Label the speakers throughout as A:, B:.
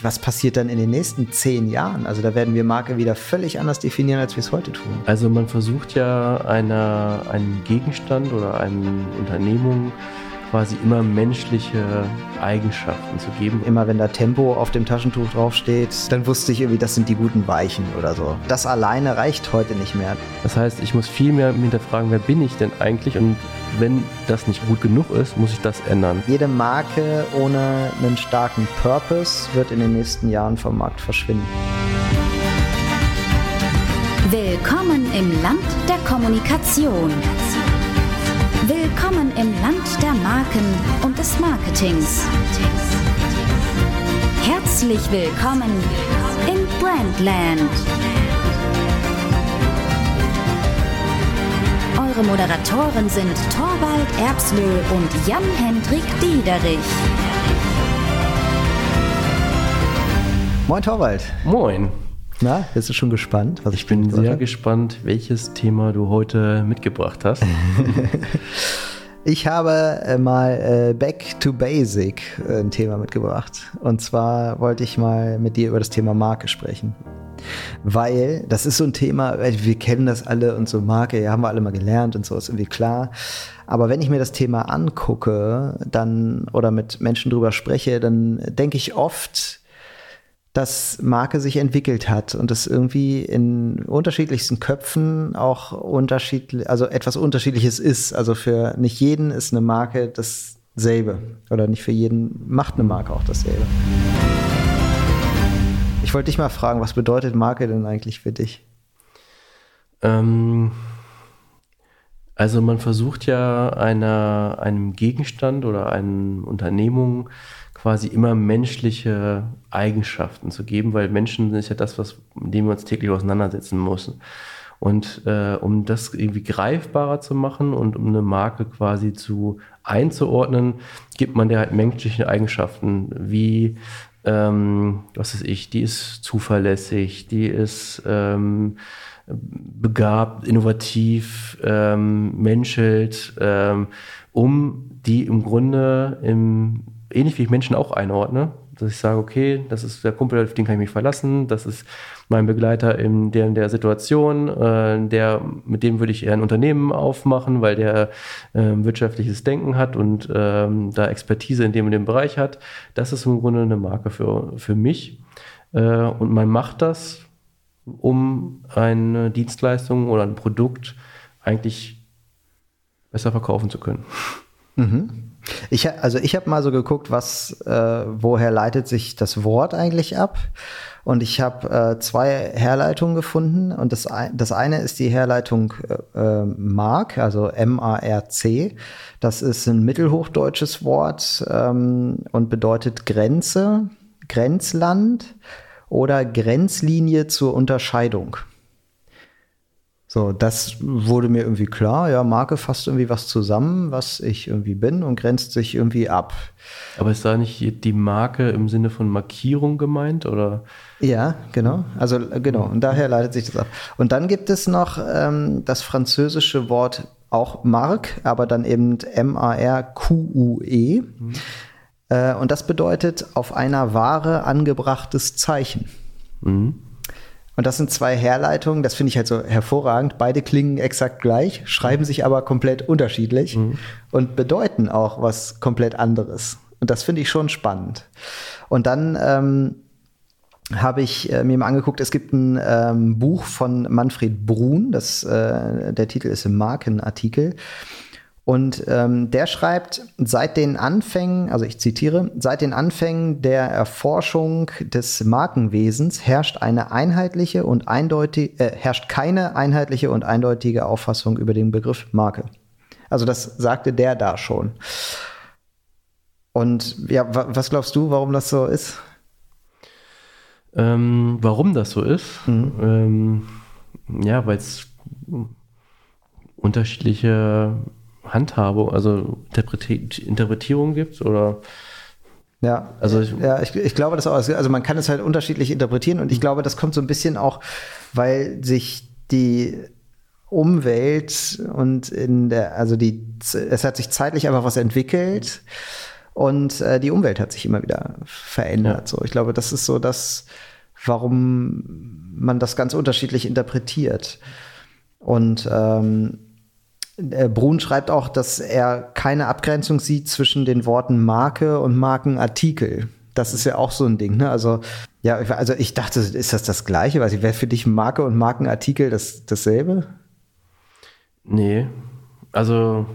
A: Was passiert dann in den nächsten zehn Jahren? Also da werden wir Marke wieder völlig anders definieren, als wir es heute tun.
B: Also man versucht ja einer, einen Gegenstand oder eine Unternehmung quasi immer menschliche Eigenschaften zu geben.
A: Immer wenn da Tempo auf dem Taschentuch draufsteht, dann wusste ich irgendwie, das sind die guten Weichen oder so. Das alleine reicht heute nicht mehr.
B: Das heißt, ich muss viel mehr hinterfragen, wer bin ich denn eigentlich? Und wenn das nicht gut genug ist, muss ich das ändern.
A: Jede Marke ohne einen starken Purpose wird in den nächsten Jahren vom Markt verschwinden.
C: Willkommen im Land der Kommunikation. Willkommen im Land der Marken und des Marketings. Herzlich willkommen in Brandland. Eure Moderatoren sind Torwald Erbslö und Jan-Hendrik Diederich.
A: Moin Torwald.
B: Moin.
A: Na, bist du schon gespannt?
B: Was ich, bin sehr gespannt, welches Thema du heute mitgebracht hast.
A: ich habe äh, mal äh, Back to Basic äh, ein Thema mitgebracht. Und zwar wollte ich mal mit dir über das Thema Marke sprechen. Weil das ist so ein Thema, wir kennen das alle und so Marke, ja, haben wir alle mal gelernt und so ist irgendwie klar. Aber wenn ich mir das Thema angucke, dann oder mit Menschen drüber spreche, dann denke ich oft, dass Marke sich entwickelt hat und es irgendwie in unterschiedlichsten Köpfen auch unterschiedlich, also etwas Unterschiedliches ist. Also für nicht jeden ist eine Marke dasselbe oder nicht für jeden macht eine Marke auch dasselbe. Ich wollte dich mal fragen, was bedeutet Marke denn eigentlich für dich?
B: Ähm, also man versucht ja einer, einem Gegenstand oder einer Unternehmung quasi immer menschliche Eigenschaften zu geben, weil Menschen ist ja das, was, mit dem wir uns täglich auseinandersetzen müssen. Und äh, um das irgendwie greifbarer zu machen und um eine Marke quasi zu einzuordnen, gibt man der halt menschliche Eigenschaften, wie ähm, was ist ich, die ist zuverlässig, die ist ähm, begabt, innovativ, ähm, menschelt, ähm, um die im Grunde im ähnlich wie ich Menschen auch einordne, dass ich sage, okay, das ist der Kumpel, auf den kann ich mich verlassen, das ist mein Begleiter in der, in der Situation, äh, der, mit dem würde ich eher ein Unternehmen aufmachen, weil der äh, wirtschaftliches Denken hat und ähm, da Expertise in dem und dem Bereich hat. Das ist im Grunde eine Marke für, für mich. Äh, und man macht das, um eine Dienstleistung oder ein Produkt eigentlich besser verkaufen zu können.
A: Mhm. Ich, also ich habe mal so geguckt, was, äh, woher leitet sich das Wort eigentlich ab? Und ich habe äh, zwei Herleitungen gefunden. Und das, das eine ist die Herleitung äh, äh Mark, also M-A-R-C. Das ist ein mittelhochdeutsches Wort ähm, und bedeutet Grenze, Grenzland oder Grenzlinie zur Unterscheidung. So, das wurde mir irgendwie klar. Ja, Marke fasst irgendwie was zusammen, was ich irgendwie bin und grenzt sich irgendwie ab.
B: Aber ist da nicht die Marke im Sinne von Markierung gemeint, oder?
A: Ja, genau. Also, genau. Und daher leitet sich das ab. Und dann gibt es noch ähm, das französische Wort auch Mark, aber dann eben M-A-R-Q-U-E. Mhm. Äh, und das bedeutet auf einer Ware angebrachtes Zeichen. Mhm. Und das sind zwei Herleitungen, das finde ich halt so hervorragend. Beide klingen exakt gleich, schreiben sich aber komplett unterschiedlich mhm. und bedeuten auch was komplett anderes. Und das finde ich schon spannend. Und dann ähm, habe ich äh, mir mal angeguckt, es gibt ein ähm, Buch von Manfred Brun, das, äh, der Titel ist im Markenartikel. Und ähm, der schreibt, seit den Anfängen, also ich zitiere, seit den Anfängen der Erforschung des Markenwesens herrscht eine einheitliche und eindeutig, äh, herrscht keine einheitliche und eindeutige Auffassung über den Begriff Marke. Also das sagte der da schon. Und ja, was glaubst du, warum das so ist?
B: Ähm, warum das so ist? Mhm. Ähm, ja, weil es unterschiedliche Handhabung, also Interpretierung gibt oder
A: ja, also ich, ja, ich, ich glaube das auch. Also man kann es halt unterschiedlich interpretieren und ich glaube, das kommt so ein bisschen auch, weil sich die Umwelt und in der, also die, es hat sich zeitlich einfach was entwickelt Und äh, die Umwelt hat sich immer wieder verändert. Ja. So, ich glaube, das ist so das, warum man das ganz unterschiedlich interpretiert. Und ähm, Brun schreibt auch, dass er keine Abgrenzung sieht zwischen den Worten Marke und Markenartikel. Das ist ja auch so ein Ding, ne? Also, ja, also ich dachte, ist das das Gleiche? Weiß ich, wäre für dich Marke und Markenartikel das, dasselbe?
B: Nee. Also,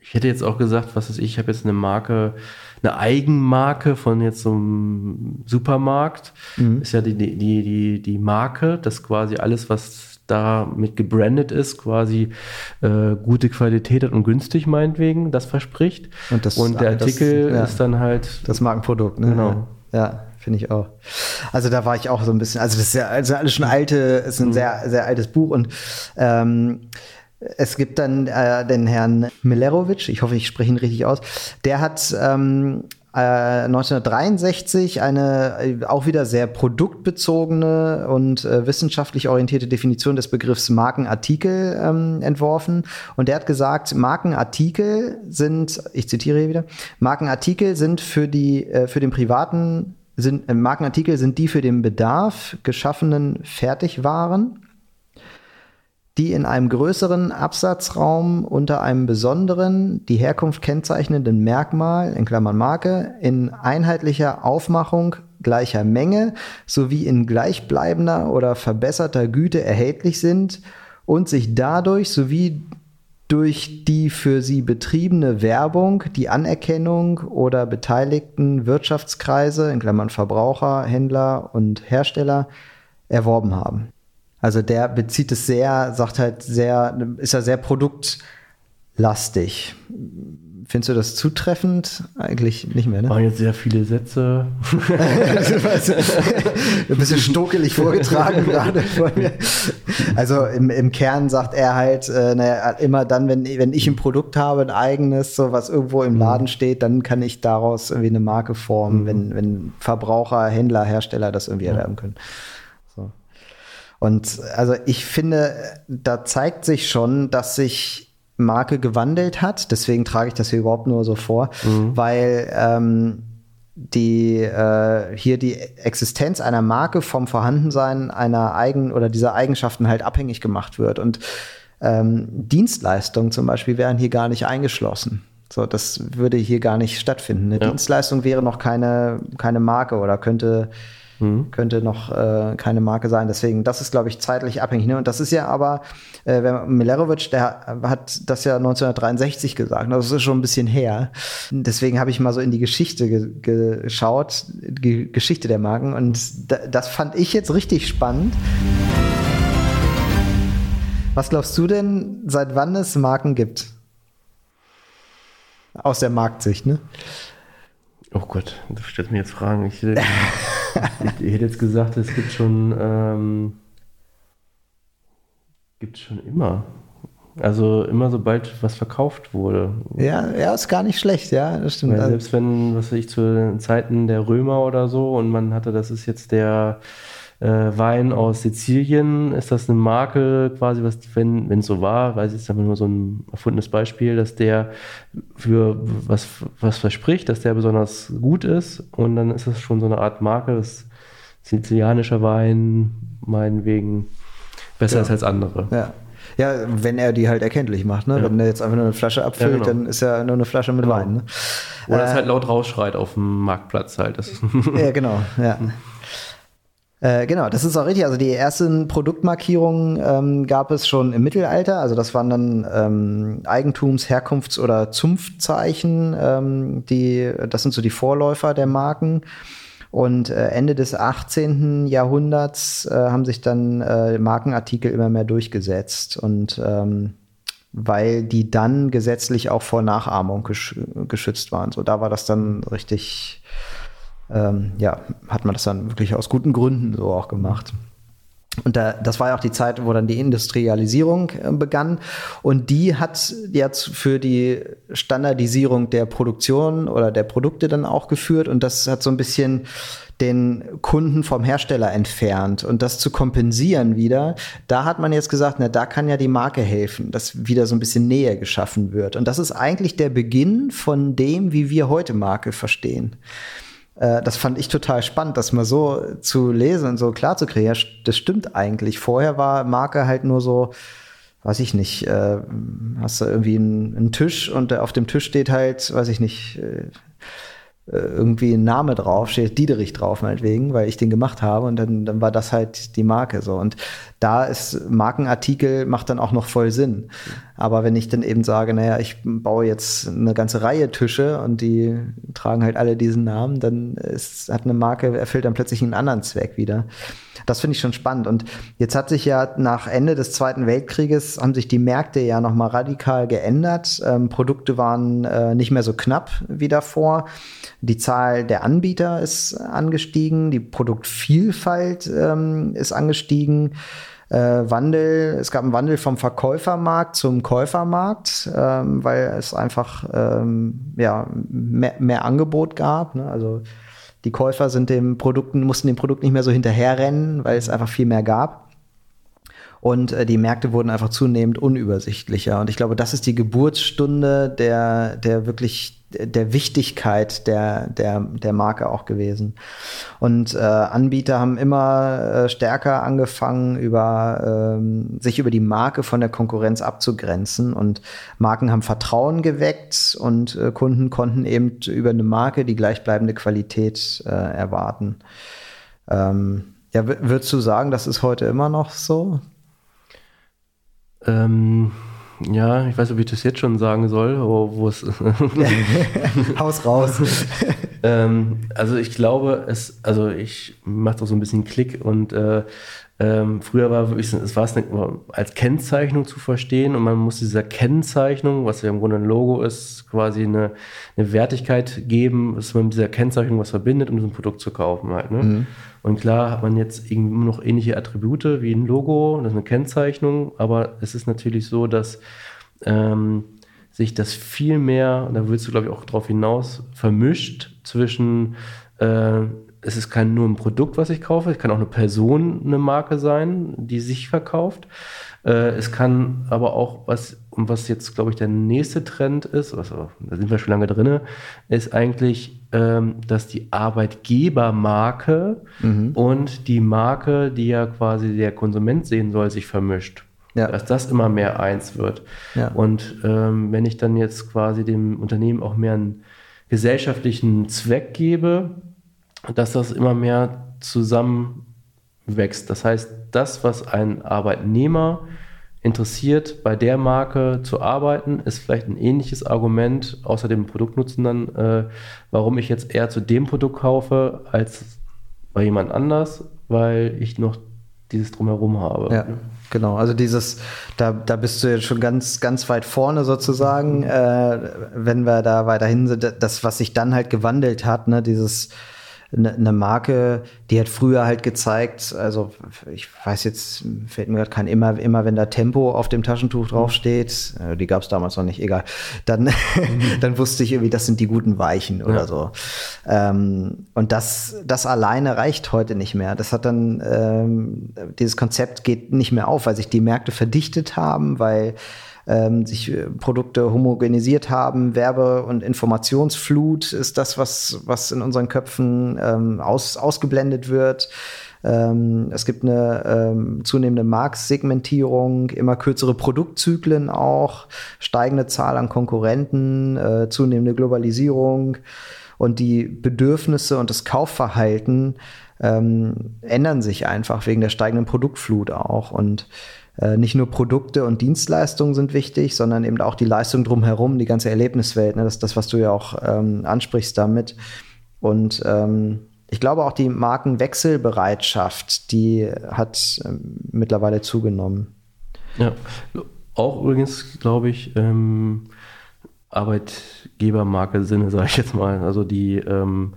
B: ich hätte jetzt auch gesagt, was ist ich, ich habe jetzt eine Marke, eine Eigenmarke von jetzt so einem Supermarkt. Mhm. Ist ja die, die, die, die Marke, das quasi alles, was damit gebrandet ist, quasi äh, gute Qualität hat und günstig meinetwegen, das verspricht. Und, das, und der Artikel das, ja, ist dann halt.
A: Das Markenprodukt, ne? Genau. Ja, finde ich auch. Also da war ich auch so ein bisschen, also das ist ja also alles schon alte, ist ein mhm. sehr, sehr altes Buch und ähm, es gibt dann äh, den Herrn Milerovic, ich hoffe, ich spreche ihn richtig aus, der hat ähm, 1963 äh, eine äh, auch wieder sehr produktbezogene und äh, wissenschaftlich orientierte Definition des Begriffs Markenartikel ähm, entworfen. Und der hat gesagt, Markenartikel sind, ich zitiere hier wieder, Markenartikel sind für die, äh, für den privaten, sind, äh, Markenartikel sind die für den Bedarf geschaffenen Fertigwaren die in einem größeren Absatzraum unter einem besonderen, die Herkunft kennzeichnenden Merkmal, in Klammern Marke, in einheitlicher Aufmachung gleicher Menge sowie in gleichbleibender oder verbesserter Güte erhältlich sind und sich dadurch sowie durch die für sie betriebene Werbung die Anerkennung oder beteiligten Wirtschaftskreise, in Klammern Verbraucher, Händler und Hersteller, erworben haben. Also der bezieht es sehr, sagt halt sehr, ist ja sehr produktlastig. Findest du das zutreffend? Eigentlich nicht mehr, ne?
B: Waren jetzt sehr viele Sätze.
A: Ein bisschen stokelig vorgetragen gerade von mir. Also im, im Kern sagt er halt, äh, naja, immer dann, wenn, wenn ich ein Produkt habe, ein eigenes, so was irgendwo im Laden mhm. steht, dann kann ich daraus irgendwie eine Marke formen, mhm. wenn, wenn Verbraucher, Händler, Hersteller das irgendwie erwerben können. Und also ich finde, da zeigt sich schon, dass sich Marke gewandelt hat. Deswegen trage ich das hier überhaupt nur so vor, mhm. weil ähm, die äh, hier die Existenz einer Marke vom Vorhandensein einer Eigen oder dieser Eigenschaften halt abhängig gemacht wird. Und ähm, Dienstleistungen zum Beispiel wären hier gar nicht eingeschlossen. So, das würde hier gar nicht stattfinden. Eine ja. Dienstleistung wäre noch keine, keine Marke oder könnte Mhm. Könnte noch äh, keine Marke sein. Deswegen, das ist, glaube ich, zeitlich abhängig. Ne? Und das ist ja aber, äh, Milerovic, der hat das ja 1963 gesagt. Das ist schon ein bisschen her. Deswegen habe ich mal so in die Geschichte ge geschaut, die Geschichte der Marken. Und das fand ich jetzt richtig spannend. Was glaubst du denn, seit wann es Marken gibt? Aus der Marktsicht, ne?
B: Oh Gott, du stellst mir jetzt Fragen. Ich, ich, ich, hätte jetzt gesagt, es gibt schon, ähm, gibt schon immer. Also immer sobald was verkauft wurde.
A: Ja, ja, ist gar nicht schlecht, ja,
B: das stimmt. Weil selbst wenn, was weiß ich, zu Zeiten der Römer oder so und man hatte, das ist jetzt der äh, Wein aus Sizilien, ist das eine Marke quasi, was, wenn es so war, weiß ich, ist einfach nur so ein erfundenes Beispiel, dass der für was, was verspricht, dass der besonders gut ist und dann ist das schon so eine Art Marke, das sizilianischer Wein meinetwegen besser ja. ist als andere.
A: Ja. Ja, wenn er die halt erkenntlich macht, ne? Ja. Wenn er jetzt einfach nur eine Flasche abfüllt, ja, genau. dann ist ja nur eine Flasche mit genau. Wein. Ne?
B: Oder äh, es halt laut rausschreit auf dem Marktplatz halt. Das
A: ja, genau, ja. Äh, genau, das ist auch richtig. Also die ersten Produktmarkierungen ähm, gab es schon im Mittelalter. Also das waren dann ähm, Eigentums-, Herkunfts- oder Zunftzeichen. Ähm, die, das sind so die Vorläufer der Marken. Und äh, Ende des 18. Jahrhunderts äh, haben sich dann äh, Markenartikel immer mehr durchgesetzt. Und ähm, weil die dann gesetzlich auch vor Nachahmung gesch geschützt waren. So, da war das dann richtig ähm, ja, hat man das dann wirklich aus guten Gründen so auch gemacht. Und da, das war ja auch die Zeit, wo dann die Industrialisierung äh, begann. Und die hat jetzt für die Standardisierung der Produktion oder der Produkte dann auch geführt. Und das hat so ein bisschen den Kunden vom Hersteller entfernt. Und das zu kompensieren wieder, da hat man jetzt gesagt, na, da kann ja die Marke helfen, dass wieder so ein bisschen Nähe geschaffen wird. Und das ist eigentlich der Beginn von dem, wie wir heute Marke verstehen das fand ich total spannend, das mal so zu lesen und so klar zu kriegen. Ja, das stimmt eigentlich. Vorher war Marke halt nur so, weiß ich nicht, äh, hast du irgendwie einen, einen, Tisch und auf dem Tisch steht halt, weiß ich nicht, äh, äh, irgendwie ein Name drauf, steht Diederich drauf meinetwegen, weil ich den gemacht habe und dann, dann war das halt die Marke so. Und da ist Markenartikel macht dann auch noch voll Sinn. Aber wenn ich dann eben sage, naja, ich baue jetzt eine ganze Reihe Tische und die tragen halt alle diesen Namen, dann ist, hat eine Marke, erfüllt dann plötzlich einen anderen Zweck wieder. Das finde ich schon spannend. Und jetzt hat sich ja nach Ende des Zweiten Weltkrieges haben sich die Märkte ja nochmal radikal geändert. Ähm, Produkte waren äh, nicht mehr so knapp wie davor. Die Zahl der Anbieter ist angestiegen, die Produktvielfalt ähm, ist angestiegen. Äh, Wandel, es gab einen Wandel vom Verkäufermarkt zum Käufermarkt, ähm, weil es einfach ähm, ja, mehr, mehr, Angebot gab. Ne? Also die Käufer sind dem Produkten, mussten dem Produkt nicht mehr so hinterherrennen, weil es einfach viel mehr gab. Und äh, die Märkte wurden einfach zunehmend unübersichtlicher. Und ich glaube, das ist die Geburtsstunde der, der wirklich der Wichtigkeit der, der, der Marke auch gewesen. Und äh, Anbieter haben immer äh, stärker angefangen, über, ähm, sich über die Marke von der Konkurrenz abzugrenzen. Und Marken haben Vertrauen geweckt und äh, Kunden konnten eben über eine Marke die gleichbleibende Qualität äh, erwarten. Ähm, ja, würdest du sagen, das ist heute immer noch so?
B: Ähm ja, ich weiß, ob ich das jetzt schon sagen soll, wo es.
A: Haus raus.
B: ähm, also ich glaube, es, also ich mache doch so ein bisschen Klick und äh, ähm, früher war wirklich, es war es als Kennzeichnung zu verstehen und man muss dieser Kennzeichnung, was ja im Grunde ein Logo ist, quasi eine, eine Wertigkeit geben, dass man mit dieser Kennzeichnung was verbindet, um so ein Produkt zu kaufen halt. Ne? Mhm. Und klar hat man jetzt immer noch ähnliche Attribute wie ein Logo, das ist eine Kennzeichnung, aber es ist natürlich so, dass ähm, sich das viel mehr, da willst du glaube ich auch drauf hinaus, vermischt zwischen, äh, es ist kein nur ein Produkt, was ich kaufe, es kann auch eine Person, eine Marke sein, die sich verkauft. Äh, es kann aber auch was, und was jetzt glaube ich der nächste Trend ist, also, da sind wir schon lange drin, ist eigentlich ähm, dass die Arbeitgebermarke mhm. und die Marke, die ja quasi der Konsument sehen soll, sich vermischt. Ja. Dass das immer mehr eins wird. Ja. Und ähm, wenn ich dann jetzt quasi dem Unternehmen auch mehr einen gesellschaftlichen Zweck gebe, dass das immer mehr zusammenwächst. Das heißt, das, was ein Arbeitnehmer interessiert, bei der Marke zu arbeiten, ist vielleicht ein ähnliches Argument, außer dem Produktnutzen dann, äh, warum ich jetzt eher zu dem Produkt kaufe, als bei jemand anders, weil ich noch dieses Drumherum habe.
A: Ja, genau. Also dieses, da, da bist du jetzt schon ganz, ganz weit vorne sozusagen, äh, wenn wir da weiterhin sind, das, was sich dann halt gewandelt hat, ne, dieses eine, eine Marke, die hat früher halt gezeigt, also ich weiß jetzt, fällt mir gerade kein, immer, immer wenn da Tempo auf dem Taschentuch draufsteht, äh, die gab es damals noch nicht, egal, dann, mhm. dann wusste ich irgendwie, das sind die guten Weichen oder ja. so. Ähm, und das, das alleine reicht heute nicht mehr. Das hat dann, ähm, dieses Konzept geht nicht mehr auf, weil sich die Märkte verdichtet haben, weil ähm, sich äh, Produkte homogenisiert haben. Werbe- und Informationsflut ist das, was, was in unseren Köpfen ähm, aus, ausgeblendet wird. Ähm, es gibt eine ähm, zunehmende Marktsegmentierung, immer kürzere Produktzyklen auch, steigende Zahl an Konkurrenten, äh, zunehmende Globalisierung und die Bedürfnisse und das Kaufverhalten ähm, ändern sich einfach wegen der steigenden Produktflut auch. Und nicht nur Produkte und Dienstleistungen sind wichtig, sondern eben auch die Leistung drumherum, die ganze Erlebniswelt. Ne? Das ist das, was du ja auch ähm, ansprichst damit. Und ähm, ich glaube auch die Markenwechselbereitschaft, die hat ähm, mittlerweile zugenommen.
B: Ja, auch übrigens, glaube ich, ähm, Arbeitgebermarke-Sinne, sage ich jetzt mal. Also die, ähm,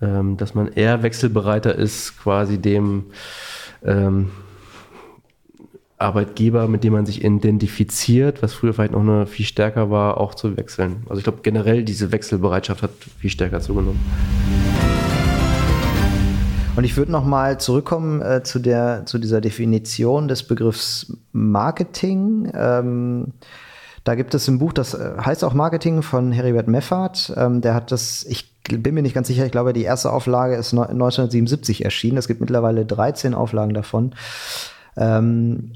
B: ähm, dass man eher wechselbereiter ist, quasi dem Arbeitgeber, mit dem man sich identifiziert, was früher vielleicht noch eine viel stärker war, auch zu wechseln. Also ich glaube generell diese Wechselbereitschaft hat viel stärker zugenommen.
A: Und ich würde noch mal zurückkommen äh, zu, der, zu dieser Definition des Begriffs Marketing. Ähm, da gibt es ein Buch, das äh, heißt auch Marketing von Heribert Meffert. Ähm, der hat das, ich bin mir nicht ganz sicher, ich glaube, die erste Auflage ist 1977 erschienen. Es gibt mittlerweile 13 Auflagen davon. Ähm,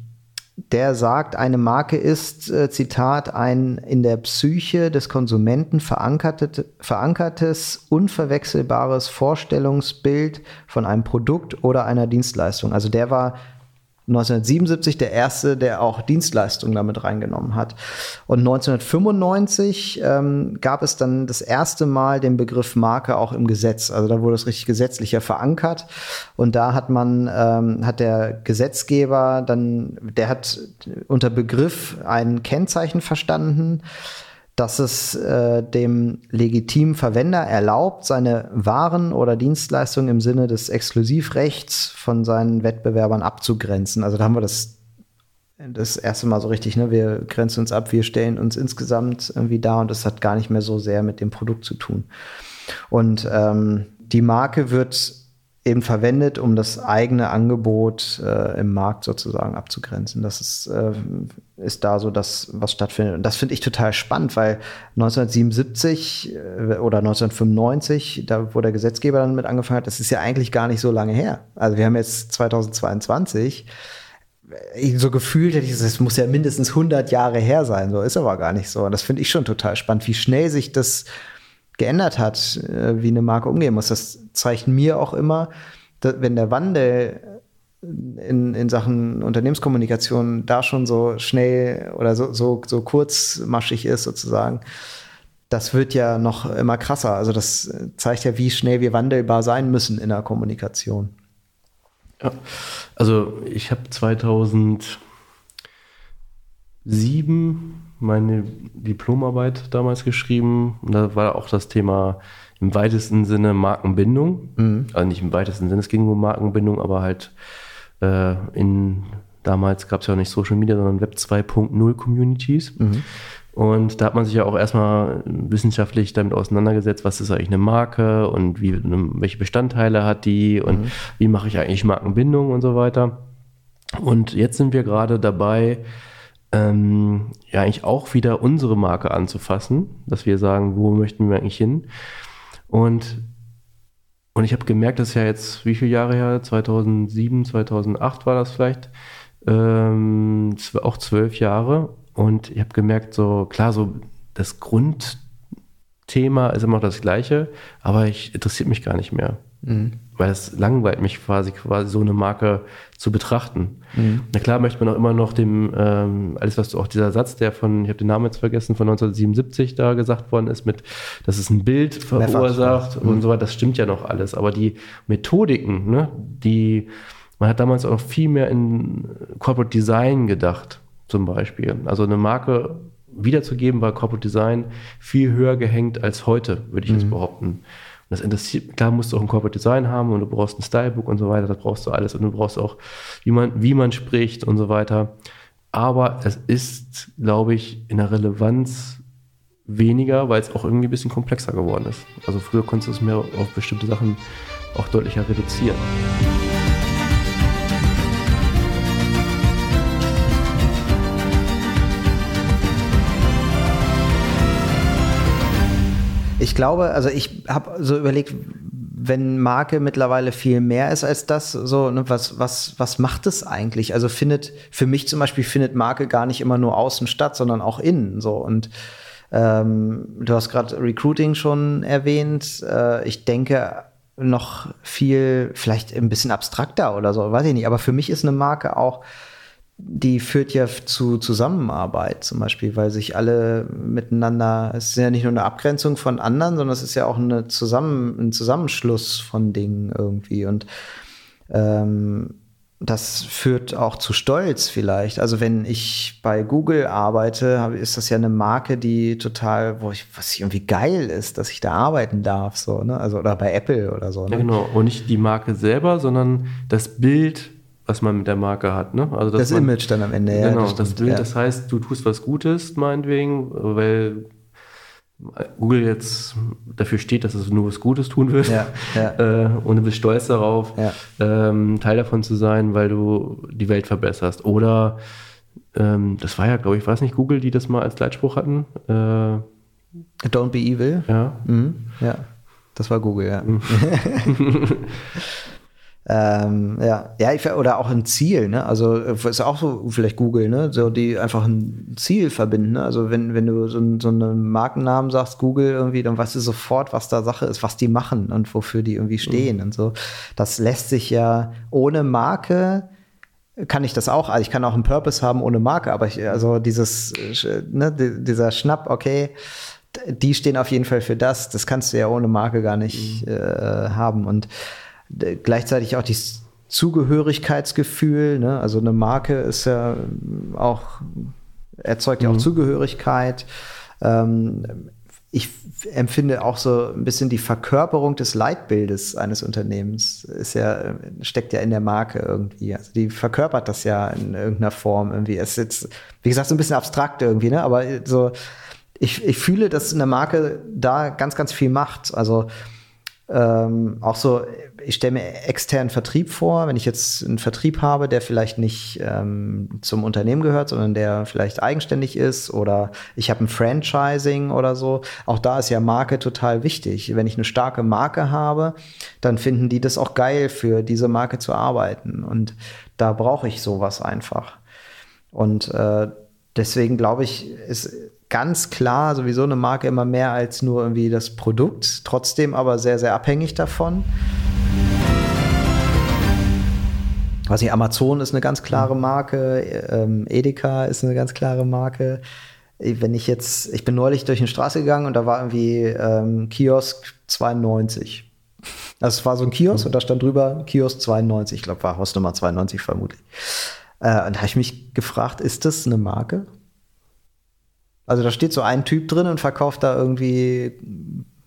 A: der sagt, eine Marke ist, äh, Zitat, ein in der Psyche des Konsumenten verankertes, verankertes, unverwechselbares Vorstellungsbild von einem Produkt oder einer Dienstleistung. Also der war 1977 der erste, der auch Dienstleistungen damit reingenommen hat. Und 1995 ähm, gab es dann das erste Mal den Begriff Marke auch im Gesetz. Also da wurde es richtig gesetzlicher verankert. Und da hat man, ähm, hat der Gesetzgeber dann, der hat unter Begriff ein Kennzeichen verstanden, dass es äh, dem legitimen Verwender erlaubt, seine Waren oder Dienstleistungen im Sinne des Exklusivrechts von seinen Wettbewerbern abzugrenzen. Also da haben wir das das erste Mal so richtig, ne? Wir grenzen uns ab, wir stellen uns insgesamt irgendwie da und das hat gar nicht mehr so sehr mit dem Produkt zu tun. Und ähm, die Marke wird eben verwendet, um das eigene Angebot äh, im Markt sozusagen abzugrenzen. Das ist, äh, ist da so das, was stattfindet. Und das finde ich total spannend, weil 1977 äh, oder 1995, da wo der Gesetzgeber dann mit angefangen hat, das ist ja eigentlich gar nicht so lange her. Also wir haben jetzt 2022 äh, so gefühlt hätte ich es muss ja mindestens 100 Jahre her sein, so ist aber gar nicht so. Und das finde ich schon total spannend, wie schnell sich das geändert hat, äh, wie eine Marke umgehen muss. Das zeigt mir auch immer, wenn der Wandel in, in Sachen Unternehmenskommunikation da schon so schnell oder so, so, so kurzmaschig ist sozusagen, das wird ja noch immer krasser. Also das zeigt ja, wie schnell wir wandelbar sein müssen in der Kommunikation.
B: Ja, also ich habe 2007 meine Diplomarbeit damals geschrieben. Und da war auch das Thema im weitesten Sinne Markenbindung. Mhm. Also nicht im weitesten Sinne, es ging um Markenbindung, aber halt äh, in damals gab es ja auch nicht Social Media, sondern Web 2.0 Communities. Mhm. Und da hat man sich ja auch erstmal wissenschaftlich damit auseinandergesetzt, was ist eigentlich eine Marke und wie, welche Bestandteile hat die und mhm. wie mache ich eigentlich Markenbindung und so weiter. Und jetzt sind wir gerade dabei, ähm, ja eigentlich auch wieder unsere Marke anzufassen, dass wir sagen, wo möchten wir eigentlich hin? Und, und ich habe gemerkt, das ist ja jetzt, wie viele Jahre her? 2007, 2008 war das vielleicht, ähm, auch zwölf Jahre. Und ich habe gemerkt, so klar, so das Grundthema ist immer noch das gleiche, aber ich interessiert mich gar nicht mehr. Mhm. Weil es langweilt mich quasi, quasi so eine Marke zu betrachten. Mhm. Na klar möchte man auch immer noch dem, ähm, alles was du auch dieser Satz, der von, ich habe den Namen jetzt vergessen, von 1977 da gesagt worden ist, mit, dass es ein Bild verursacht mhm. und so weiter, das stimmt ja noch alles. Aber die Methodiken, ne, die, man hat damals auch viel mehr in Corporate Design gedacht, zum Beispiel. Also eine Marke wiederzugeben war Corporate Design viel höher gehängt als heute, würde ich jetzt mhm. Das interessiert, klar musst du auch ein Corporate Design haben und du brauchst ein Stylebook und so weiter, das brauchst du alles und du brauchst auch, wie man, wie man spricht und so weiter. Aber es ist, glaube ich, in der Relevanz weniger, weil es auch irgendwie ein bisschen komplexer geworden ist. Also früher konntest du es mehr auf bestimmte Sachen auch deutlicher reduzieren.
A: Ich glaube, also ich habe so überlegt, wenn Marke mittlerweile viel mehr ist als das, so, ne, was, was, was macht es eigentlich? Also findet, für mich zum Beispiel findet Marke gar nicht immer nur außen statt, sondern auch innen, so. Und ähm, du hast gerade Recruiting schon erwähnt. Äh, ich denke noch viel, vielleicht ein bisschen abstrakter oder so, weiß ich nicht. Aber für mich ist eine Marke auch die führt ja zu Zusammenarbeit zum Beispiel, weil sich alle miteinander, es ist ja nicht nur eine Abgrenzung von anderen, sondern es ist ja auch eine Zusammen, ein Zusammenschluss von Dingen irgendwie. Und ähm, das führt auch zu Stolz vielleicht. Also wenn ich bei Google arbeite, ist das ja eine Marke, die total, wo ich, was irgendwie geil ist, dass ich da arbeiten darf, so, ne? Also, oder bei Apple oder so. Ne?
B: Ja, genau. Und nicht die Marke selber, sondern das Bild was man mit der Marke hat. Ne?
A: Also, das
B: man,
A: Image dann am Ende,
B: ja. Genau, das, das Bild, ja. das heißt, du tust was Gutes, meinetwegen, weil Google jetzt dafür steht, dass es nur was Gutes tun will. Ja, ja. Äh, und du bist stolz darauf, ja. ähm, Teil davon zu sein, weil du die Welt verbesserst. Oder ähm, das war ja, glaube ich, war es nicht Google, die das mal als Leitspruch hatten? Äh,
A: Don't be evil.
B: Ja.
A: Mhm. Ja. Das war Google, ja. Mhm. ähm, ja, ja, ich, oder auch ein Ziel, ne? Also ist auch so vielleicht Google, ne? So die einfach ein Ziel verbinden. Ne? Also wenn, wenn du so, so einen Markennamen sagst, Google irgendwie, dann weißt du sofort, was da Sache ist, was die machen und wofür die irgendwie stehen mhm. und so. Das lässt sich ja ohne Marke kann ich das auch. Also ich kann auch einen Purpose haben ohne Marke, aber ich, also dieses, ne, dieser Schnapp, okay, die stehen auf jeden Fall für das. Das kannst du ja ohne Marke gar nicht mhm. äh, haben. Und äh, gleichzeitig auch dieses Zugehörigkeitsgefühl. Ne? Also eine Marke ist ja auch, erzeugt ja auch mhm. Zugehörigkeit. Ähm, ich empfinde auch so ein bisschen die Verkörperung des Leitbildes eines Unternehmens ist ja, steckt ja in der Marke irgendwie. Also die verkörpert das ja in irgendeiner Form irgendwie. Es ist jetzt, wie gesagt, so ein bisschen abstrakt irgendwie, ne? Aber so, ich, ich fühle, dass eine Marke da ganz, ganz viel macht. Also ähm, auch so, ich stelle mir externen Vertrieb vor, wenn ich jetzt einen Vertrieb habe, der vielleicht nicht ähm, zum Unternehmen gehört, sondern der vielleicht eigenständig ist oder ich habe ein Franchising oder so. Auch da ist ja Marke total wichtig. Wenn ich eine starke Marke habe, dann finden die das auch geil, für diese Marke zu arbeiten. Und da brauche ich sowas einfach. Und äh, deswegen glaube ich, ist ganz klar sowieso eine Marke immer mehr als nur irgendwie das Produkt, trotzdem aber sehr, sehr abhängig davon. weiß nicht, Amazon ist eine ganz klare Marke, ähm, Edeka ist eine ganz klare Marke. Wenn ich jetzt, ich bin neulich durch eine Straße gegangen und da war irgendwie ähm, Kiosk 92. Also es war so ein Kiosk und da stand drüber Kiosk 92, ich glaube war Hausnummer 92 vermutlich. Äh, und da habe ich mich gefragt, ist das eine Marke? Also da steht so ein Typ drin und verkauft da irgendwie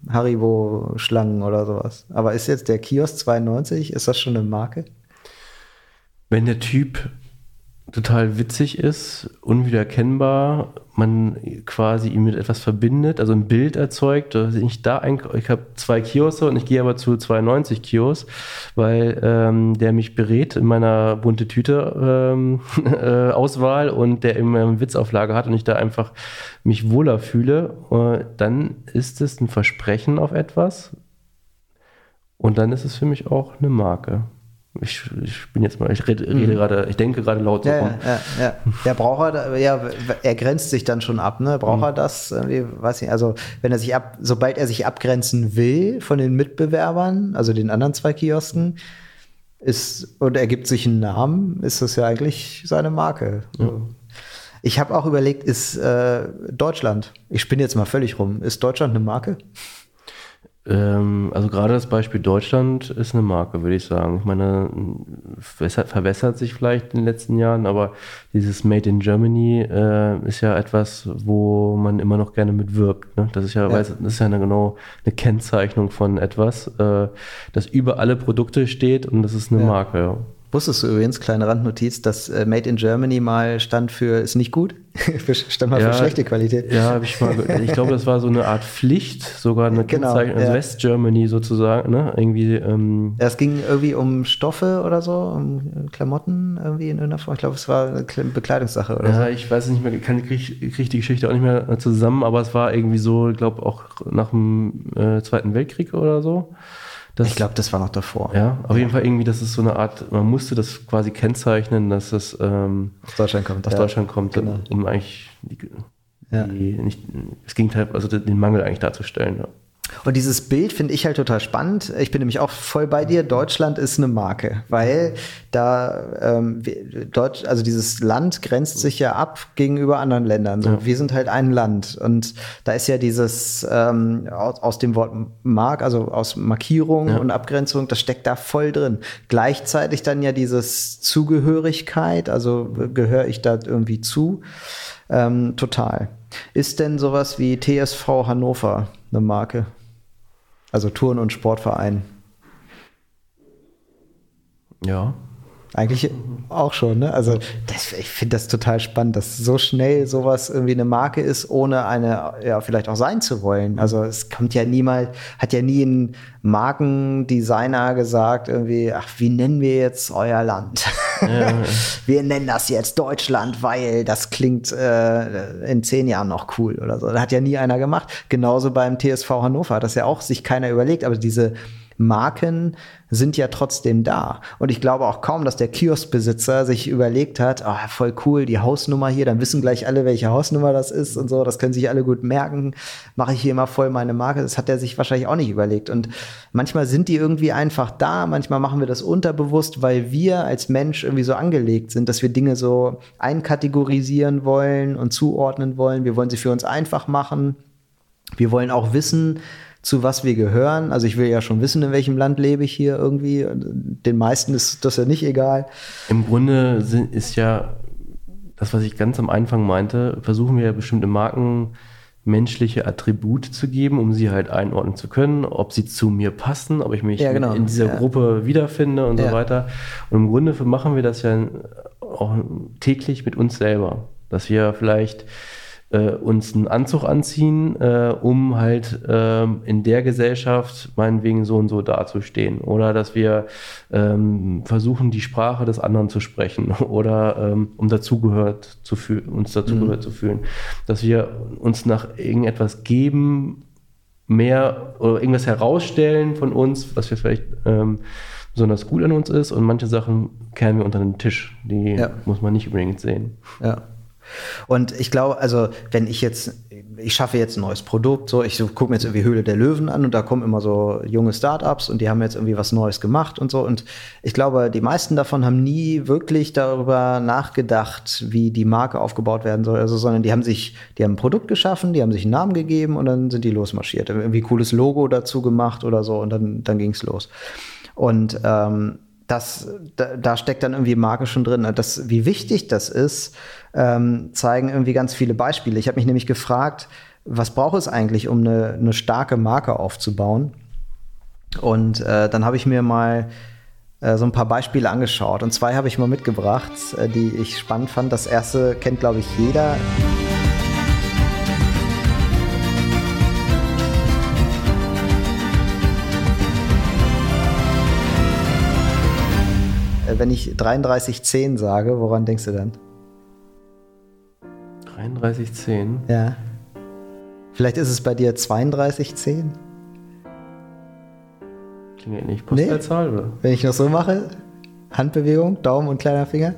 A: Haribo-Schlangen oder sowas. Aber ist jetzt der Kiosk 92, ist das schon eine Marke?
B: Wenn der Typ total witzig ist, unwiedererkennbar, man quasi ihn mit etwas verbindet, also ein Bild erzeugt. Ich da ich habe zwei Kioske und ich gehe aber zu 92 Kios, weil ähm, der mich berät in meiner bunte Tüte ähm, äh, Auswahl und der immer eine Witzauflage hat und ich da einfach mich wohler fühle, äh, dann ist es ein Versprechen auf etwas und dann ist es für mich auch eine Marke. Ich, ich, bin jetzt mal, ich rede, rede mhm. gerade, ich denke gerade laut
A: so ja, rum. Ja, ja, ja. braucht er, ja, er grenzt sich dann schon ab, ne? Braucht mhm. er das? Weiß nicht, also wenn er sich ab, sobald er sich abgrenzen will von den Mitbewerbern, also den anderen zwei Kiosken, ist und er gibt sich einen Namen, ist das ja eigentlich seine Marke. So. Ich habe auch überlegt, ist äh, Deutschland, ich spinne jetzt mal völlig rum, ist Deutschland eine Marke?
B: Ähm, also gerade das Beispiel Deutschland ist eine Marke, würde ich sagen. Ich meine, es verbessert sich vielleicht in den letzten Jahren, aber dieses Made in Germany äh, ist ja etwas, wo man immer noch gerne mit wirbt. Ne? Das ist ja, ja. Weiß, das ist ja eine, genau eine Kennzeichnung von etwas, äh, das über alle Produkte steht und das ist eine ja. Marke. Ja.
A: Wusstest du übrigens, kleine Randnotiz, dass äh, Made in Germany mal stand für ist nicht gut? stand mal ja, für schlechte Qualität.
B: Ja, ich, mal, ich glaube, das war so eine Art Pflicht, sogar eine genau, Kennzeichnung, also ja. West Germany sozusagen, ne? Irgendwie. Ähm,
A: ja, es ging irgendwie um Stoffe oder so, um Klamotten irgendwie in irgendeiner Form. Ich glaube, es war eine Bekleidungssache oder
B: ja,
A: so.
B: Ja, ich weiß nicht mehr, ich kriege krieg die Geschichte auch nicht mehr zusammen, aber es war irgendwie so, ich glaube, auch nach dem äh, Zweiten Weltkrieg oder so.
A: Das, ich glaube, das war noch davor.
B: Ja, auf jeden Fall irgendwie, das ist so eine Art, man musste das quasi kennzeichnen, dass es ähm,
A: aus Deutschland kommt.
B: Aus ja, Deutschland kommt, genau. um eigentlich die, ja. die, nicht, das Gegenteil, also den Mangel eigentlich darzustellen.
A: Und dieses Bild finde ich halt total spannend. Ich bin nämlich auch voll bei dir. Deutschland ist eine Marke, weil da ähm, Deutsch, also dieses Land grenzt sich ja ab gegenüber anderen Ländern. So, ja. Wir sind halt ein Land und da ist ja dieses ähm, aus, aus dem Wort Mark, also aus Markierung ja. und Abgrenzung, das steckt da voll drin. Gleichzeitig dann ja dieses Zugehörigkeit, also gehöre ich da irgendwie zu, ähm, total. Ist denn sowas wie TSV Hannover eine Marke? Also Touren- und Sportverein.
B: Ja.
A: Eigentlich auch schon, ne? Also das, ich finde das total spannend, dass so schnell sowas irgendwie eine Marke ist, ohne eine ja vielleicht auch sein zu wollen. Also es kommt ja niemals, hat ja nie ein Markendesigner gesagt irgendwie, ach, wie nennen wir jetzt euer Land? Ja. wir nennen das jetzt Deutschland, weil das klingt äh, in zehn Jahren noch cool oder so. Das hat ja nie einer gemacht. Genauso beim TSV Hannover hat das ja auch sich keiner überlegt, aber diese Marken sind ja trotzdem da. Und ich glaube auch kaum, dass der Kioskbesitzer sich überlegt hat, oh, voll cool, die Hausnummer hier, dann wissen gleich alle, welche Hausnummer das ist und so, das können sich alle gut merken, mache ich hier immer voll meine Marke. Das hat er sich wahrscheinlich auch nicht überlegt. Und manchmal sind die irgendwie einfach da, manchmal machen wir das unterbewusst, weil wir als Mensch irgendwie so angelegt sind, dass wir Dinge so einkategorisieren wollen und zuordnen wollen. Wir wollen sie für uns einfach machen. Wir wollen auch wissen, zu was wir gehören. Also ich will ja schon wissen, in welchem Land lebe ich hier irgendwie. Den meisten ist das ja nicht egal.
B: Im Grunde ist ja das, was ich ganz am Anfang meinte, versuchen wir ja bestimmte Marken menschliche Attribute zu geben, um sie halt einordnen zu können, ob sie zu mir passen, ob ich mich ja, genau. in dieser ja. Gruppe wiederfinde und ja. so weiter. Und im Grunde machen wir das ja auch täglich mit uns selber, dass wir vielleicht äh, uns einen Anzug anziehen, äh, um halt ähm, in der Gesellschaft meinetwegen so und so dazustehen. Oder dass wir ähm, versuchen, die Sprache des anderen zu sprechen oder ähm, um dazugehört zu fühlen, uns dazugehört mhm. zu fühlen. Dass wir uns nach irgendetwas geben, mehr oder irgendwas herausstellen von uns, was wir vielleicht ähm, besonders gut an uns ist und manche Sachen kehren wir unter den Tisch. Die ja. muss man nicht unbedingt sehen.
A: Ja. Und ich glaube, also wenn ich jetzt, ich schaffe jetzt ein neues Produkt, so ich gucke mir jetzt irgendwie Höhle der Löwen an und da kommen immer so junge Startups und die haben jetzt irgendwie was Neues gemacht und so. Und ich glaube, die meisten davon haben nie wirklich darüber nachgedacht, wie die Marke aufgebaut werden soll, also, sondern die haben sich, die haben ein Produkt geschaffen, die haben sich einen Namen gegeben und dann sind die losmarschiert. Irgendwie cooles Logo dazu gemacht oder so und dann, dann ging es los. Und ähm, das, da, da, steckt dann irgendwie Marke schon drin. Das, wie wichtig das ist, ähm, zeigen irgendwie ganz viele Beispiele. Ich habe mich nämlich gefragt, was braucht es eigentlich, um eine, eine starke Marke aufzubauen? Und äh, dann habe ich mir mal äh, so ein paar Beispiele angeschaut. Und zwei habe ich mal mitgebracht, äh, die ich spannend fand. Das erste kennt, glaube ich, jeder. Wenn ich 3310 sage, woran denkst du dann?
B: 3310?
A: Ja. Vielleicht ist es bei dir 3210?
B: Klingt nicht Postleitzahl, nee. oder?
A: Wenn ich noch so mache, Handbewegung, Daumen und kleiner Finger.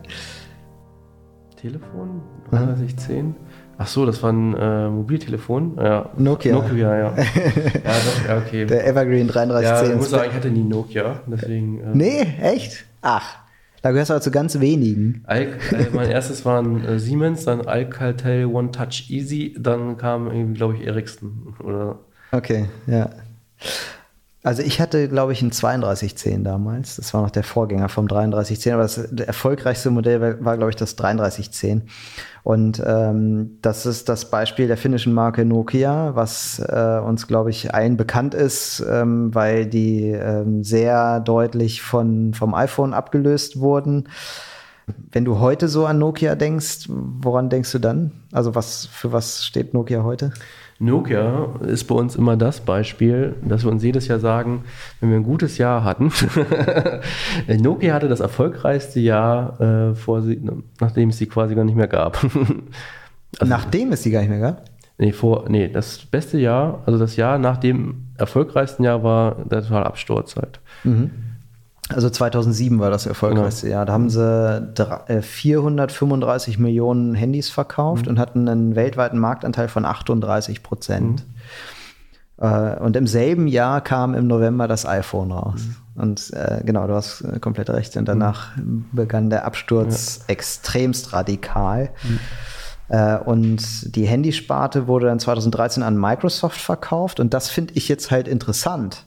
B: Telefon? 3310? Ach so, das war ein äh, Mobiltelefon. Ja.
A: Nokia.
B: Nokia, ja. ja, doch, ja, okay.
A: Der Evergreen 3310.
B: Ja, ich muss sagen, ich hatte nie Nokia, deswegen.
A: Äh, nee, echt? Ach. Da gehörst du also ganz wenigen.
B: Al äh, mein erstes waren äh, Siemens, dann Alcatel One Touch Easy, dann kam irgendwie, glaube ich, Ericsson. Oder
A: okay, ja. Also ich hatte, glaube ich, ein 3210 damals. Das war noch der Vorgänger vom 3310, aber das erfolgreichste Modell war, war glaube ich, das 3310. Und ähm, das ist das Beispiel der finnischen Marke Nokia, was äh, uns, glaube ich, allen bekannt ist, ähm, weil die ähm, sehr deutlich von, vom iPhone abgelöst wurden. Wenn du heute so an Nokia denkst, woran denkst du dann? Also was für was steht Nokia heute?
B: Nokia ist bei uns immer das Beispiel, dass wir uns jedes Jahr sagen, wenn wir ein gutes Jahr hatten, Nokia hatte das erfolgreichste Jahr, äh, vor sie, nachdem es sie quasi gar nicht mehr gab.
A: also, nachdem es sie gar nicht mehr gab?
B: Nee, vor, nee, das beste Jahr, also das Jahr nach dem erfolgreichsten Jahr war der totale Absturz halt. Mhm.
A: Also 2007 war das erfolgreichste genau. Jahr. Da haben sie 435 äh, Millionen Handys verkauft mhm. und hatten einen weltweiten Marktanteil von 38 Prozent. Mhm. Äh, und im selben Jahr kam im November das iPhone raus. Mhm. Und äh, genau, du hast äh, komplett recht. Und danach mhm. begann der Absturz ja. extremst radikal. Mhm. Und die Handysparte wurde dann 2013 an Microsoft verkauft. Und das finde ich jetzt halt interessant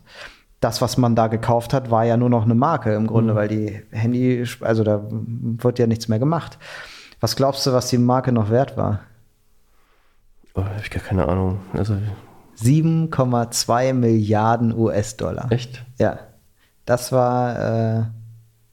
A: das, was man da gekauft hat, war ja nur noch eine Marke im Grunde, mhm. weil die Handy, also da wird ja nichts mehr gemacht. Was glaubst du, was die Marke noch wert war?
B: Oh, hab ich gar keine Ahnung. Also
A: 7,2 Milliarden US-Dollar.
B: Echt?
A: Ja. Das war, äh,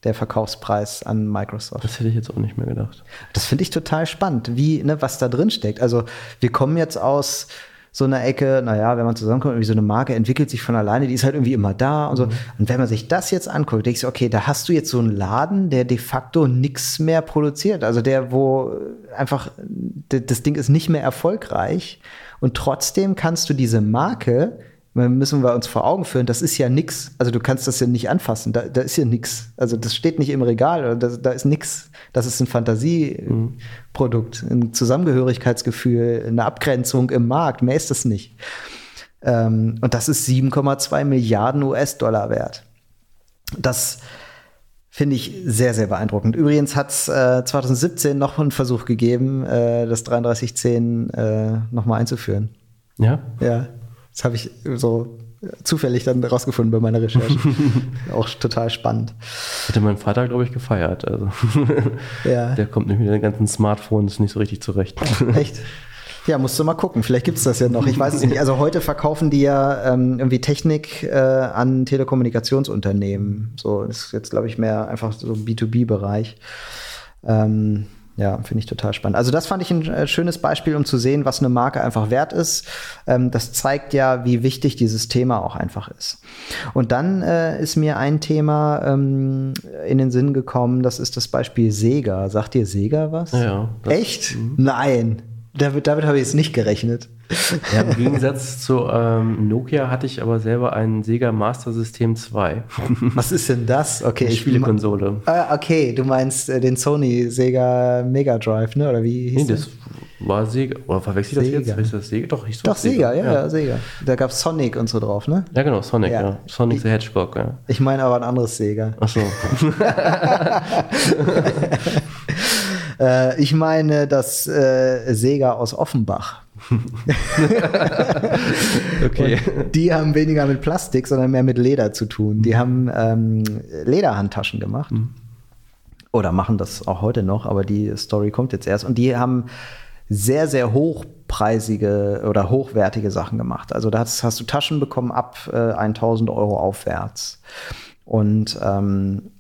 A: der Verkaufspreis an Microsoft.
B: Das hätte ich jetzt auch nicht mehr gedacht.
A: Das finde ich total spannend, wie, ne, was da drin steckt. Also wir kommen jetzt aus so einer Ecke, naja, wenn man zusammenkommt, irgendwie so eine Marke entwickelt sich von alleine, die ist halt irgendwie immer da und so. Mhm. Und wenn man sich das jetzt anguckt, denkst du, okay, da hast du jetzt so einen Laden, der de facto nichts mehr produziert. Also der, wo einfach, das Ding ist nicht mehr erfolgreich. Und trotzdem kannst du diese Marke müssen wir uns vor Augen führen, das ist ja nix. Also du kannst das ja nicht anfassen, da, da ist ja nix. Also das steht nicht im Regal, da, da ist nix. Das ist ein Fantasieprodukt, ein Zusammengehörigkeitsgefühl, eine Abgrenzung im Markt, mehr ist das nicht. Ähm, und das ist 7,2 Milliarden US-Dollar wert. Das finde ich sehr, sehr beeindruckend. Übrigens hat es äh, 2017 noch einen Versuch gegeben, äh, das 3310 äh, nochmal einzuführen.
B: Ja?
A: Ja. Das habe ich so zufällig dann rausgefunden bei meiner Recherche. auch total spannend.
B: Hätte mein Vater, glaube ich, gefeiert. Also
A: ja.
B: Der kommt nämlich mit den ganzen Smartphones nicht so richtig zurecht.
A: Echt? Ja, musst du mal gucken. Vielleicht gibt es das ja noch. Ich weiß es nicht. Also heute verkaufen die ja ähm, irgendwie Technik äh, an Telekommunikationsunternehmen. So ist jetzt, glaube ich, mehr einfach so B2B-Bereich. Ähm, ja, finde ich total spannend. Also das fand ich ein äh, schönes Beispiel, um zu sehen, was eine Marke einfach wert ist. Ähm, das zeigt ja, wie wichtig dieses Thema auch einfach ist. Und dann äh, ist mir ein Thema ähm, in den Sinn gekommen, das ist das Beispiel Sega. Sagt dir Sega was?
B: Ja.
A: Echt? Mhm. Nein. Damit, damit habe ich jetzt nicht gerechnet.
B: Ja, Im Gegensatz zu ähm, Nokia hatte ich aber selber ein Sega Master System 2.
A: Was ist denn das? Okay,
B: Eine Spielekonsole.
A: Ah, okay, du meinst äh, den Sony Sega Mega Drive, ne? Oder wie
B: hieß nee, das? War Sega. Oder verwechsel ich das jetzt? Ist das Sega?
A: Doch, ich so Doch, Sega, Sega. Ja, ja, Sega. Da gab es Sonic und so drauf, ne?
B: Ja, genau, Sonic, ja. ja. Sonic ich, the Hedgehog, ja.
A: Ich meine aber ein anderes Sega.
B: Ach so.
A: äh, ich meine das äh, Sega aus Offenbach. okay. Und die haben weniger mit Plastik, sondern mehr mit Leder zu tun. Die haben ähm, Lederhandtaschen gemacht. Mhm. Oder machen das auch heute noch, aber die Story kommt jetzt erst. Und die haben sehr, sehr hochpreisige oder hochwertige Sachen gemacht. Also da hast, hast du Taschen bekommen ab äh, 1000 Euro aufwärts. Und ähm,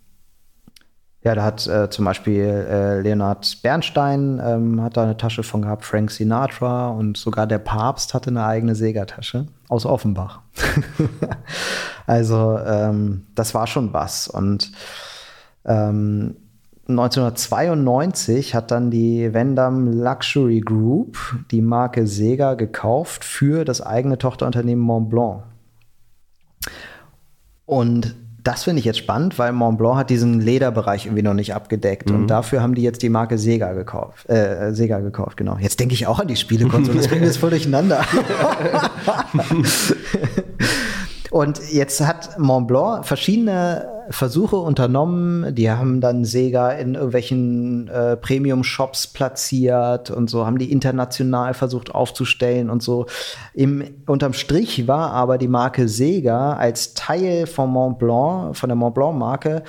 A: ja, da hat äh, zum Beispiel äh, Leonard Bernstein ähm, hat da eine Tasche von gehabt, Frank Sinatra und sogar der Papst hatte eine eigene Sega-Tasche aus Offenbach. also ähm, das war schon was. Und ähm, 1992 hat dann die Vendam Luxury Group die Marke Sega gekauft für das eigene Tochterunternehmen Montblanc. Und das finde ich jetzt spannend, weil Montblanc hat diesen Lederbereich irgendwie noch nicht abgedeckt. Mhm. Und dafür haben die jetzt die Marke Sega gekauft. Äh, Sega gekauft, genau. Jetzt denke ich auch an die Spielekonsole. Das bringt jetzt voll durcheinander. Und jetzt hat Montblanc verschiedene Versuche unternommen. Die haben dann Sega in irgendwelchen äh, Premium-Shops platziert und so, haben die international versucht aufzustellen und so. Im, unterm Strich war aber die Marke Sega als Teil von Montblanc, von der Montblanc-Marke,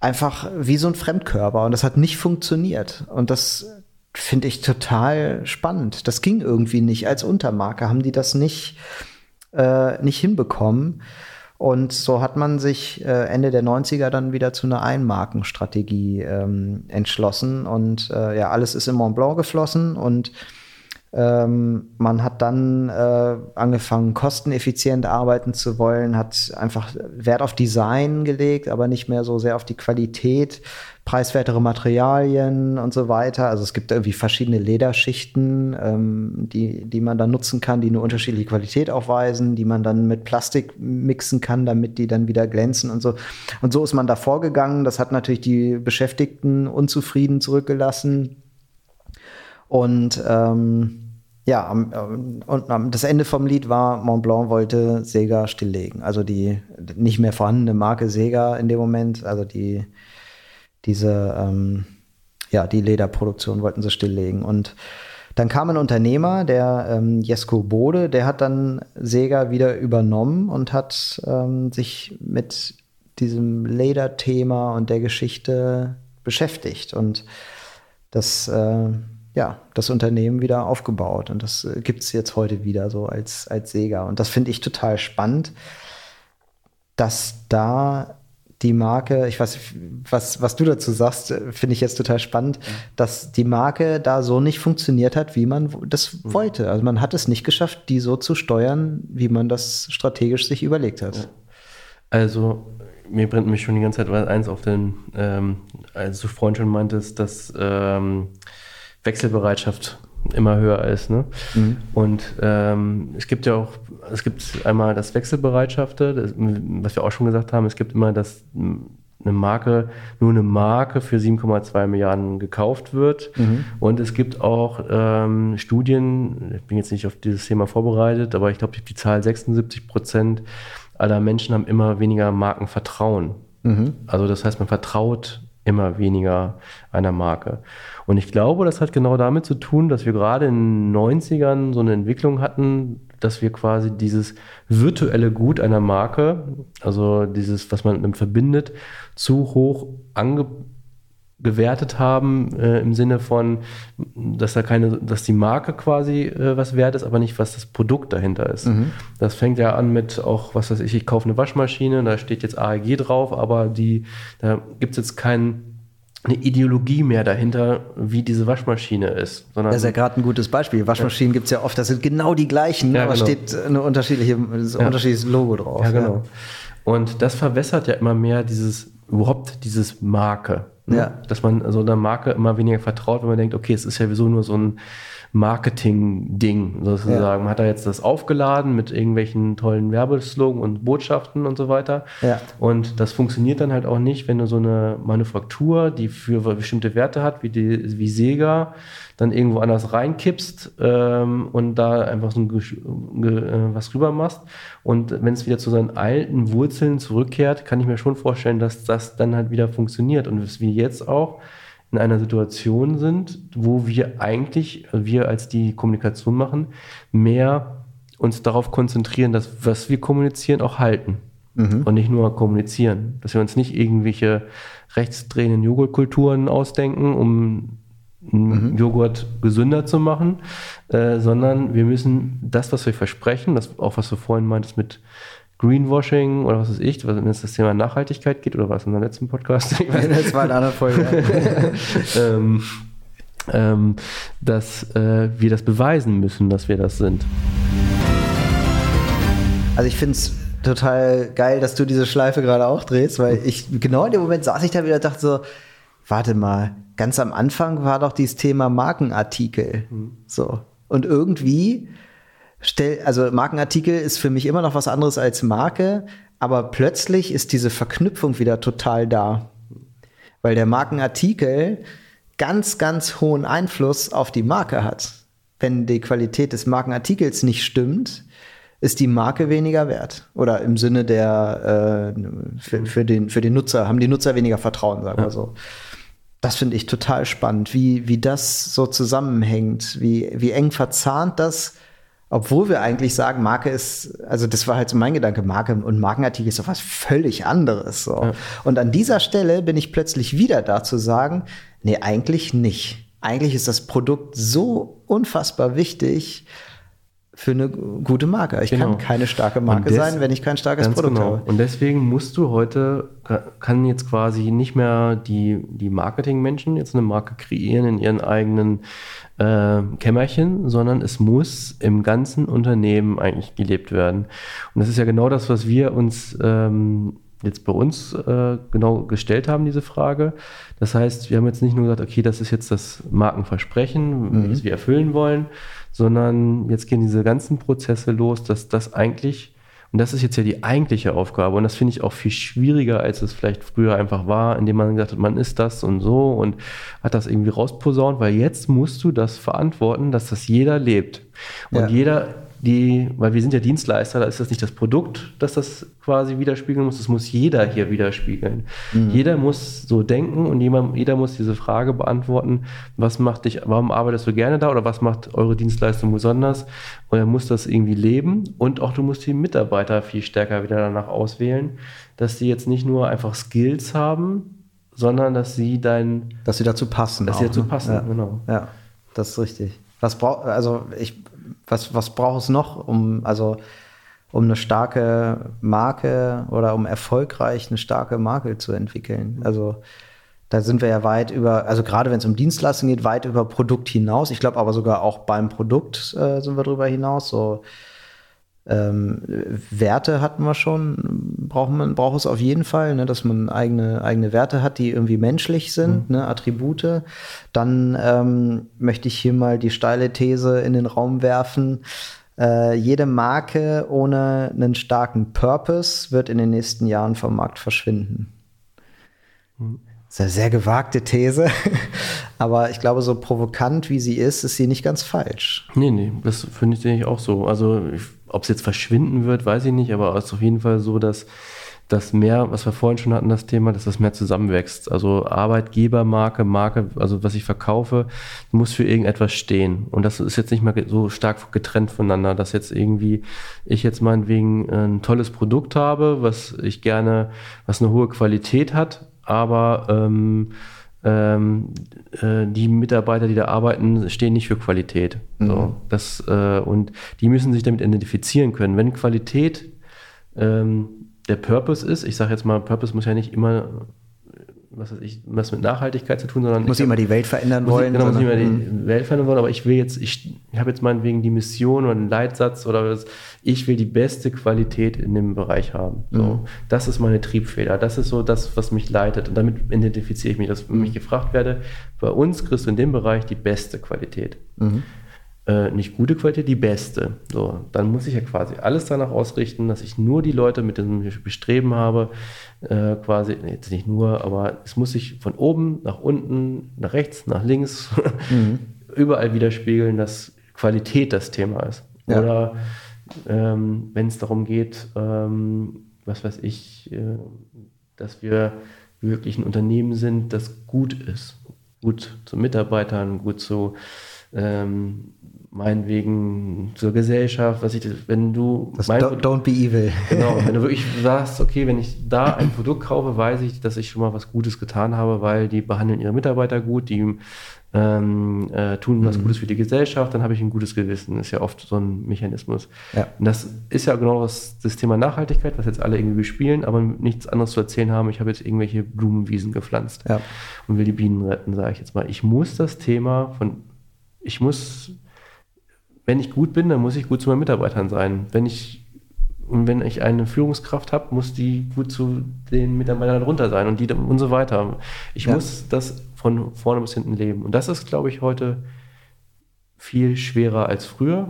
A: einfach wie so ein Fremdkörper. Und das hat nicht funktioniert. Und das finde ich total spannend. Das ging irgendwie nicht. Als Untermarke haben die das nicht äh, nicht hinbekommen. Und so hat man sich äh, Ende der 90er dann wieder zu einer Einmarkenstrategie ähm, entschlossen. Und äh, ja, alles ist in Mont Blanc geflossen und ähm, man hat dann äh, angefangen, kosteneffizient arbeiten zu wollen, hat einfach Wert auf Design gelegt, aber nicht mehr so sehr auf die Qualität, preiswertere Materialien und so weiter. Also es gibt irgendwie verschiedene Lederschichten, ähm, die, die man dann nutzen kann, die eine unterschiedliche Qualität aufweisen, die man dann mit Plastik mixen kann, damit die dann wieder glänzen und so. Und so ist man da vorgegangen. Das hat natürlich die Beschäftigten unzufrieden zurückgelassen. Und ähm, ja, am, und am, das Ende vom Lied war, Montblanc wollte Sega stilllegen. Also die nicht mehr vorhandene Marke Sega in dem Moment, also die, diese, ähm, ja, die Lederproduktion wollten sie stilllegen. Und dann kam ein Unternehmer, der ähm, Jesko Bode, der hat dann Sega wieder übernommen und hat ähm, sich mit diesem Lederthema und der Geschichte beschäftigt. Und das äh, ja, das Unternehmen wieder aufgebaut. Und das äh, gibt es jetzt heute wieder so als, als Sega. Und das finde ich total spannend, dass da die Marke, ich weiß, was, was du dazu sagst, finde ich jetzt total spannend, dass die Marke da so nicht funktioniert hat, wie man das mhm. wollte. Also man hat es nicht geschafft, die so zu steuern, wie man das strategisch sich überlegt hat.
B: Also mir brennt mich schon die ganze Zeit eins auf den, ähm, als du vorhin schon meintest, dass ähm, Wechselbereitschaft immer höher ist. Ne? Mhm. Und ähm, es gibt ja auch, es gibt einmal das Wechselbereitschaft, das, was wir auch schon gesagt haben, es gibt immer das eine Marke, nur eine Marke für 7,2 Milliarden gekauft wird. Mhm. Und es gibt auch ähm, Studien, ich bin jetzt nicht auf dieses Thema vorbereitet, aber ich glaube, die Zahl 76 Prozent aller Menschen haben immer weniger Markenvertrauen. Mhm. Also das heißt, man vertraut immer weniger einer Marke. Und ich glaube, das hat genau damit zu tun, dass wir gerade in den 90ern so eine Entwicklung hatten, dass wir quasi dieses virtuelle Gut einer Marke, also dieses, was man verbindet, zu hoch ange gewertet haben äh, im Sinne von, dass da keine, dass die Marke quasi äh, was wert ist, aber nicht, was das Produkt dahinter ist. Mhm. Das fängt ja an mit auch, was weiß ich, ich kaufe eine Waschmaschine, da steht jetzt AEG drauf, aber die, da gibt es jetzt kein eine Ideologie mehr dahinter, wie diese Waschmaschine ist.
A: Sondern das ist ja gerade ein gutes Beispiel. Waschmaschinen ja. gibt es ja oft, das sind genau die gleichen, ja, aber genau. steht eine unterschiedliche, ein ja. unterschiedliches Logo drauf.
B: Ja, genau. Und das verwässert ja immer mehr dieses, überhaupt dieses Marke. Ne? Ja. Dass man so einer Marke immer weniger vertraut, wenn man denkt, okay, es ist ja sowieso nur so ein Marketing-Ding sozusagen. Ja. Man hat da jetzt das aufgeladen mit irgendwelchen tollen Werbeslogan und Botschaften und so weiter. Ja. Und das funktioniert dann halt auch nicht, wenn du so eine Manufaktur, die für bestimmte Werte hat, wie, die, wie Sega, dann irgendwo anders reinkippst ähm, und da einfach so ein, äh, was rüber machst. Und wenn es wieder zu seinen alten Wurzeln zurückkehrt, kann ich mir schon vorstellen, dass das dann halt wieder funktioniert. Und wie jetzt auch in einer Situation sind, wo wir eigentlich, wir als die Kommunikation machen, mehr uns darauf konzentrieren, dass was wir kommunizieren auch halten mhm. und nicht nur kommunizieren. Dass wir uns nicht irgendwelche rechtsdrehenden Joghurtkulturen ausdenken, um mhm. Joghurt gesünder zu machen, äh, sondern wir müssen das, was wir versprechen, das auch was du vorhin meintest mit Greenwashing oder was weiß ich, wenn es das Thema Nachhaltigkeit geht oder was in der letzten Podcast? Ich weiß, das war eine andere Folge. ähm, ähm, dass äh, wir das beweisen müssen, dass wir das sind.
A: Also ich finde es total geil, dass du diese Schleife gerade auch drehst, weil ich genau in dem Moment saß ich da wieder und dachte so, warte mal, ganz am Anfang war doch dieses Thema Markenartikel. Mhm. So. Und irgendwie stell, also Markenartikel ist für mich immer noch was anderes als Marke, aber plötzlich ist diese Verknüpfung wieder total da. Weil der Markenartikel ganz, ganz hohen Einfluss auf die Marke hat. Wenn die Qualität des Markenartikels nicht stimmt, ist die Marke weniger wert. Oder im Sinne der, äh, für, für, den, für den Nutzer, haben die Nutzer weniger Vertrauen, sagen wir ja. so. Das finde ich total spannend, wie, wie das so zusammenhängt, wie, wie eng verzahnt das obwohl wir eigentlich sagen, Marke ist, also das war halt so mein Gedanke, Marke und Markenartikel ist doch was völlig anderes. So. Ja. Und an dieser Stelle bin ich plötzlich wieder da zu sagen, nee, eigentlich nicht. Eigentlich ist das Produkt so unfassbar wichtig für eine gute Marke. Ich genau. kann keine starke Marke des, sein, wenn ich kein starkes Produkt genau. habe.
B: Und deswegen musst du heute, kann jetzt quasi nicht mehr die, die Marketingmenschen jetzt eine Marke kreieren in ihren eigenen äh, Kämmerchen, sondern es muss im ganzen Unternehmen eigentlich gelebt werden. Und das ist ja genau das, was wir uns ähm, jetzt bei uns äh, genau gestellt haben, diese Frage. Das heißt, wir haben jetzt nicht nur gesagt, okay, das ist jetzt das Markenversprechen, mhm. das wir erfüllen wollen, sondern jetzt gehen diese ganzen Prozesse los, dass das eigentlich und das ist jetzt ja die eigentliche Aufgabe. Und das finde ich auch viel schwieriger, als es vielleicht früher einfach war, indem man gesagt hat, man ist das und so und hat das irgendwie rausposaunt, weil jetzt musst du das verantworten, dass das jeder lebt. Und ja. jeder die, weil wir sind ja Dienstleister, da ist das nicht das Produkt, das das quasi widerspiegeln muss, das muss jeder hier widerspiegeln. Mhm. Jeder muss so denken und jemand, jeder muss diese Frage beantworten, was macht dich, warum arbeitest du gerne da oder was macht eure Dienstleistung besonders? Und er muss das irgendwie leben und auch du musst die Mitarbeiter viel stärker wieder danach auswählen, dass die jetzt nicht nur einfach Skills haben, sondern dass sie dein...
A: Dass sie dazu passen.
B: Dass auch, sie dazu ne? passen,
A: ja.
B: genau.
A: Ja, das ist richtig. Was braucht, also ich was, was braucht es noch, um, also, um eine starke Marke oder um erfolgreich eine starke Marke zu entwickeln. Also da sind wir ja weit über, also gerade wenn es um Dienstleistungen geht, weit über Produkt hinaus. Ich glaube aber sogar auch beim Produkt äh, sind wir drüber hinaus. So ähm, Werte hatten wir schon, braucht man braucht es auf jeden Fall, ne, dass man eigene eigene Werte hat, die irgendwie menschlich sind, mhm. ne, Attribute. Dann ähm, möchte ich hier mal die steile These in den Raum werfen. Äh, jede Marke ohne einen starken Purpose wird in den nächsten Jahren vom Markt verschwinden. Mhm. Eine sehr gewagte These, aber ich glaube, so provokant wie sie ist, ist sie nicht ganz falsch.
B: Nee, nee, das finde ich auch so. Also, ob es jetzt verschwinden wird, weiß ich nicht, aber es ist auf jeden Fall so, dass das mehr, was wir vorhin schon hatten, das Thema, dass das mehr zusammenwächst. Also Arbeitgebermarke, Marke, also was ich verkaufe, muss für irgendetwas stehen. Und das ist jetzt nicht mehr so stark getrennt voneinander, dass jetzt irgendwie ich jetzt meinetwegen ein tolles Produkt habe, was ich gerne, was eine hohe Qualität hat, aber ähm, ähm, äh, die Mitarbeiter, die da arbeiten, stehen nicht für Qualität. Mhm. So, das, äh, und die müssen sich damit identifizieren können. Wenn Qualität ähm, der Purpose ist, ich sage jetzt mal, Purpose muss ja nicht immer was weiß ich, was mit Nachhaltigkeit zu tun, sondern
A: muss ich immer die Welt verändern muss wollen.
B: Ich, genau, muss ich immer die mhm. Welt verändern wollen, aber ich will jetzt, ich, ich habe jetzt meinetwegen die Mission oder einen Leitsatz oder was, ich will die beste Qualität in dem Bereich haben. So, mhm. Das ist meine Triebfeder, das ist so das, was mich leitet und damit identifiziere ich mich, dass mhm. mich gefragt werde, bei uns kriegst du in dem Bereich die beste Qualität. Mhm äh, nicht gute Qualität, die beste. So, dann muss ich ja quasi alles danach ausrichten, dass ich nur die Leute mit dem Bestreben habe, äh, quasi, jetzt nicht nur, aber es muss sich von oben nach unten, nach rechts, nach links, mhm. überall widerspiegeln, dass Qualität das Thema ist. Ja. Oder ähm, wenn es darum geht, ähm, was weiß ich, äh, dass wir wirklich ein Unternehmen sind, das gut ist. Gut zu Mitarbeitern, gut zu ähm, meinetwegen zur Gesellschaft, was ich, wenn du.
A: Mein, don't, don't, be evil.
B: Genau, wenn du wirklich sagst, okay, wenn ich da ein Produkt kaufe, weiß ich, dass ich schon mal was Gutes getan habe, weil die behandeln ihre Mitarbeiter gut, die ähm, äh, tun was mhm. Gutes für die Gesellschaft, dann habe ich ein gutes Gewissen. Das ist ja oft so ein Mechanismus. Ja. Und das ist ja genau das, das Thema Nachhaltigkeit, was jetzt alle irgendwie spielen, aber nichts anderes zu erzählen haben. Ich habe jetzt irgendwelche Blumenwiesen gepflanzt ja. und will die Bienen retten, sage ich jetzt mal. Ich muss das Thema von, ich muss wenn ich gut bin, dann muss ich gut zu meinen Mitarbeitern sein. Wenn ich und wenn ich eine Führungskraft habe, muss die gut zu den Mitarbeitern runter sein und die und so weiter. Ich ja. muss das von vorne bis hinten leben. Und das ist, glaube ich, heute viel schwerer als früher.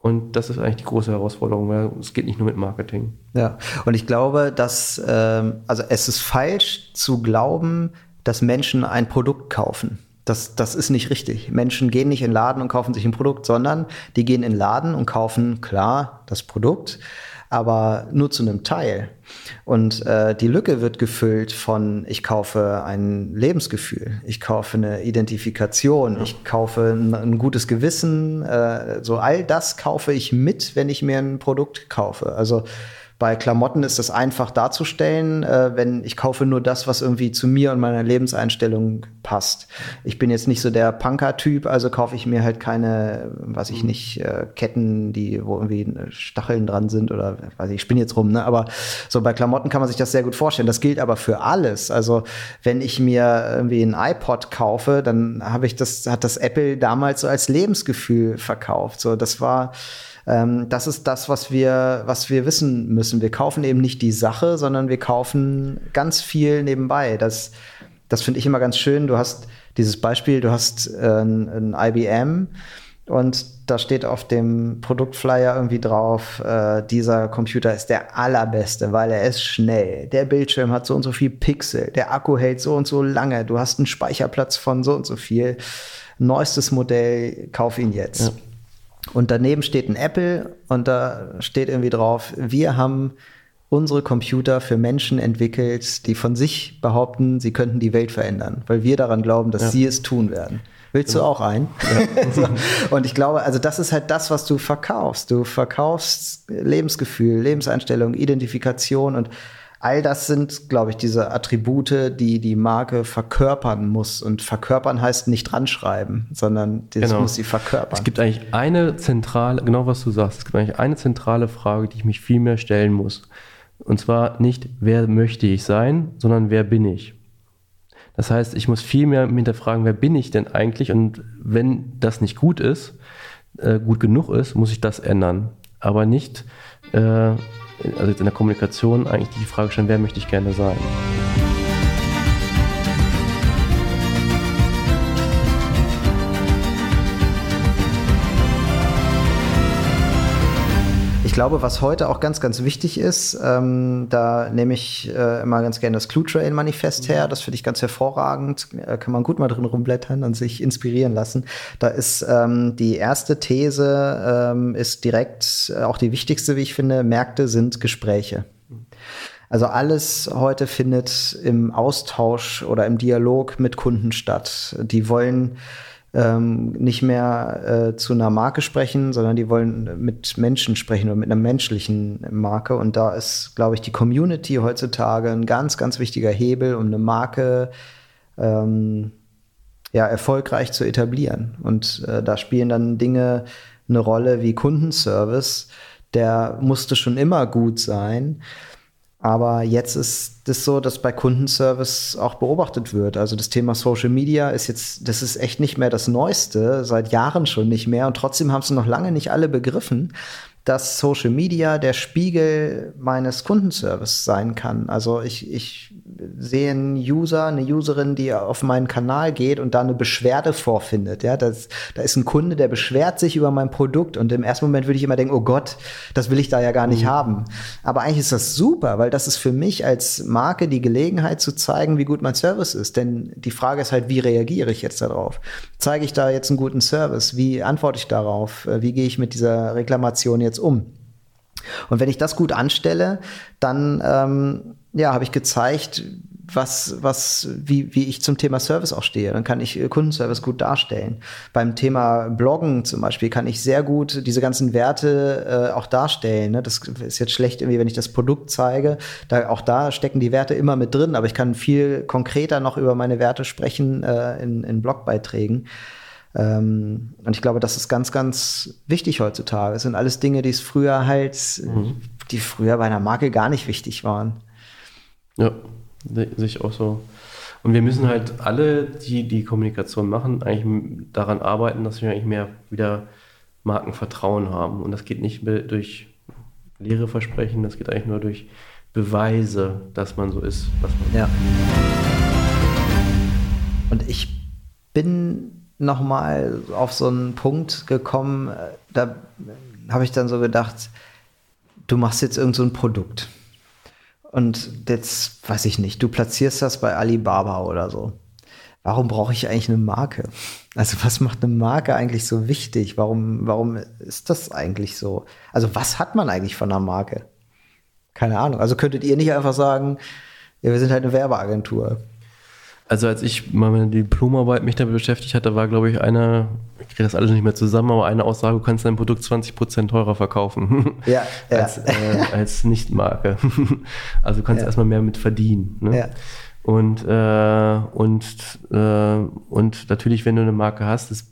B: Und das ist eigentlich die große Herausforderung, weil es geht nicht nur mit Marketing.
A: Ja, und ich glaube, dass, ähm, also es ist falsch zu glauben, dass Menschen ein Produkt kaufen. Das, das ist nicht richtig. Menschen gehen nicht in den Laden und kaufen sich ein Produkt, sondern die gehen in den Laden und kaufen, klar, das Produkt, aber nur zu einem Teil. Und äh, die Lücke wird gefüllt von, ich kaufe ein Lebensgefühl, ich kaufe eine Identifikation, ja. ich kaufe ein, ein gutes Gewissen, äh, so all das kaufe ich mit, wenn ich mir ein Produkt kaufe. Also bei Klamotten ist das einfach darzustellen, äh, wenn ich kaufe nur das, was irgendwie zu mir und meiner Lebenseinstellung passt. Ich bin jetzt nicht so der Punker-Typ, also kaufe ich mir halt keine, weiß ich mhm. nicht, äh, Ketten, die wo irgendwie Stacheln dran sind oder weiß ich, ich spinne jetzt rum, ne? Aber so bei Klamotten kann man sich das sehr gut vorstellen. Das gilt aber für alles. Also wenn ich mir irgendwie ein iPod kaufe, dann habe ich das, hat das Apple damals so als Lebensgefühl verkauft. So, das war ähm, das ist das, was wir, was wir wissen müssen. Wir kaufen eben nicht die Sache, sondern wir kaufen ganz viel nebenbei. Das, das finde ich immer ganz schön. Du hast dieses Beispiel, du hast äh, ein, IBM und da steht auf dem Produktflyer irgendwie drauf, äh, dieser Computer ist der allerbeste, weil er ist schnell. Der Bildschirm hat so und so viel Pixel, der Akku hält so und so lange, du hast einen Speicherplatz von so und so viel. Neuestes Modell, kauf ihn jetzt. Ja. Und daneben steht ein Apple und da steht irgendwie drauf, wir haben unsere Computer für Menschen entwickelt, die von sich behaupten, sie könnten die Welt verändern, weil wir daran glauben, dass ja. sie es tun werden. Willst ja. du auch ein? Ja. und ich glaube, also das ist halt das, was du verkaufst. Du verkaufst Lebensgefühl, Lebenseinstellung, Identifikation und all das sind, glaube ich, diese Attribute, die die Marke verkörpern muss. Und verkörpern heißt nicht dran schreiben, sondern das
B: Genau.
A: muss sie verkörpern.
B: Es gibt eigentlich eine zentrale, genau was du sagst, es gibt eigentlich eine zentrale Frage, die ich mich viel mehr stellen muss. Und zwar nicht, wer möchte ich sein, sondern wer bin ich? Das heißt, ich muss viel mehr hinterfragen, wer bin ich denn eigentlich? Und wenn das nicht gut ist, äh, gut genug ist, muss ich das ändern. Aber nicht, äh, also jetzt in der Kommunikation eigentlich die Frage stellen, wer möchte ich gerne sein?
A: Ich glaube, was heute auch ganz, ganz wichtig ist, ähm, da nehme ich äh, immer ganz gerne das Clue Trail Manifest her. Das finde ich ganz hervorragend. Äh, kann man gut mal drin rumblättern und sich inspirieren lassen. Da ist ähm, die erste These ähm, ist direkt äh, auch die wichtigste, wie ich finde. Märkte sind Gespräche. Also alles heute findet im Austausch oder im Dialog mit Kunden statt. Die wollen ähm, nicht mehr äh, zu einer Marke sprechen, sondern die wollen mit Menschen sprechen oder mit einer menschlichen Marke. Und da ist, glaube ich, die Community heutzutage ein ganz, ganz wichtiger Hebel, um eine Marke ähm, ja, erfolgreich zu etablieren. Und äh, da spielen dann Dinge eine Rolle wie Kundenservice. Der musste schon immer gut sein. Aber jetzt ist das so, dass bei Kundenservice auch beobachtet wird. Also das Thema Social Media ist jetzt, das ist echt nicht mehr das Neueste, seit Jahren schon nicht mehr. Und trotzdem haben es noch lange nicht alle begriffen, dass Social Media der Spiegel meines Kundenservice sein kann. Also ich, ich sehe einen User, eine Userin, die auf meinen Kanal geht und da eine Beschwerde vorfindet. Ja, das, da ist ein Kunde, der beschwert sich über mein Produkt und im ersten Moment würde ich immer denken, oh Gott, das will ich da ja gar nicht haben. Aber eigentlich ist das super, weil das ist für mich als Marke die Gelegenheit zu zeigen, wie gut mein Service ist. Denn die Frage ist halt, wie reagiere ich jetzt darauf? Zeige ich da jetzt einen guten Service? Wie antworte ich darauf? Äh, Wie gehe ich mit dieser Reklamation jetzt um? Und wenn ich das gut anstelle, dann ähm, ja, habe ich gezeigt, was, was, wie, wie ich zum Thema Service auch stehe. Dann kann ich äh, Kundenservice gut darstellen. Beim Thema Bloggen zum Beispiel kann ich sehr gut diese ganzen Werte äh, auch darstellen. Ne? Das ist jetzt schlecht, irgendwie, wenn ich das Produkt zeige. Da, auch da stecken die Werte immer mit drin, aber ich kann viel konkreter noch über meine Werte sprechen äh, in, in Blogbeiträgen. Ähm, und ich glaube, das ist ganz, ganz wichtig heutzutage. Es sind alles Dinge, die es früher halt, die früher bei einer Marke gar nicht wichtig waren.
B: Ja, se- sehe ich auch so. Und wir müssen halt alle, die die Kommunikation machen, eigentlich daran arbeiten, dass wir eigentlich mehr wieder Markenvertrauen haben. Und das geht nicht durch leere Versprechen, das geht eigentlich nur durch Beweise, dass man so ist, was man
A: Ja. Und ich bin noch mal auf so einen Punkt gekommen, äh, da habe ich dann so gedacht, du machst jetzt irgend so ein Produkt. Und jetzt, weiß ich nicht, du platzierst das bei Alibaba oder so. Warum brauche ich eigentlich eine Marke? Also was macht eine Marke eigentlich so wichtig? Warum, warum ist das eigentlich so? Also was hat man eigentlich von einer Marke? Keine Ahnung. Also könntet ihr nicht einfach sagen, ja, wir sind halt eine Werbeagentur.
B: Also als ich mal meine Diplomarbeit mich damit beschäftigt hatte, war glaube ich eine, ich kriege das alles nicht mehr zusammen, aber eine Aussage, du kannst dein Produkt 20% teurer verkaufen.
A: Ja, ja.
B: als, äh, als Nichtmarke. Also du kannst
A: Ja.
B: erstmal mehr mit verdienen. Ne?
A: Ja.
B: Und, äh, und, äh, und natürlich, wenn du eine Marke hast, das,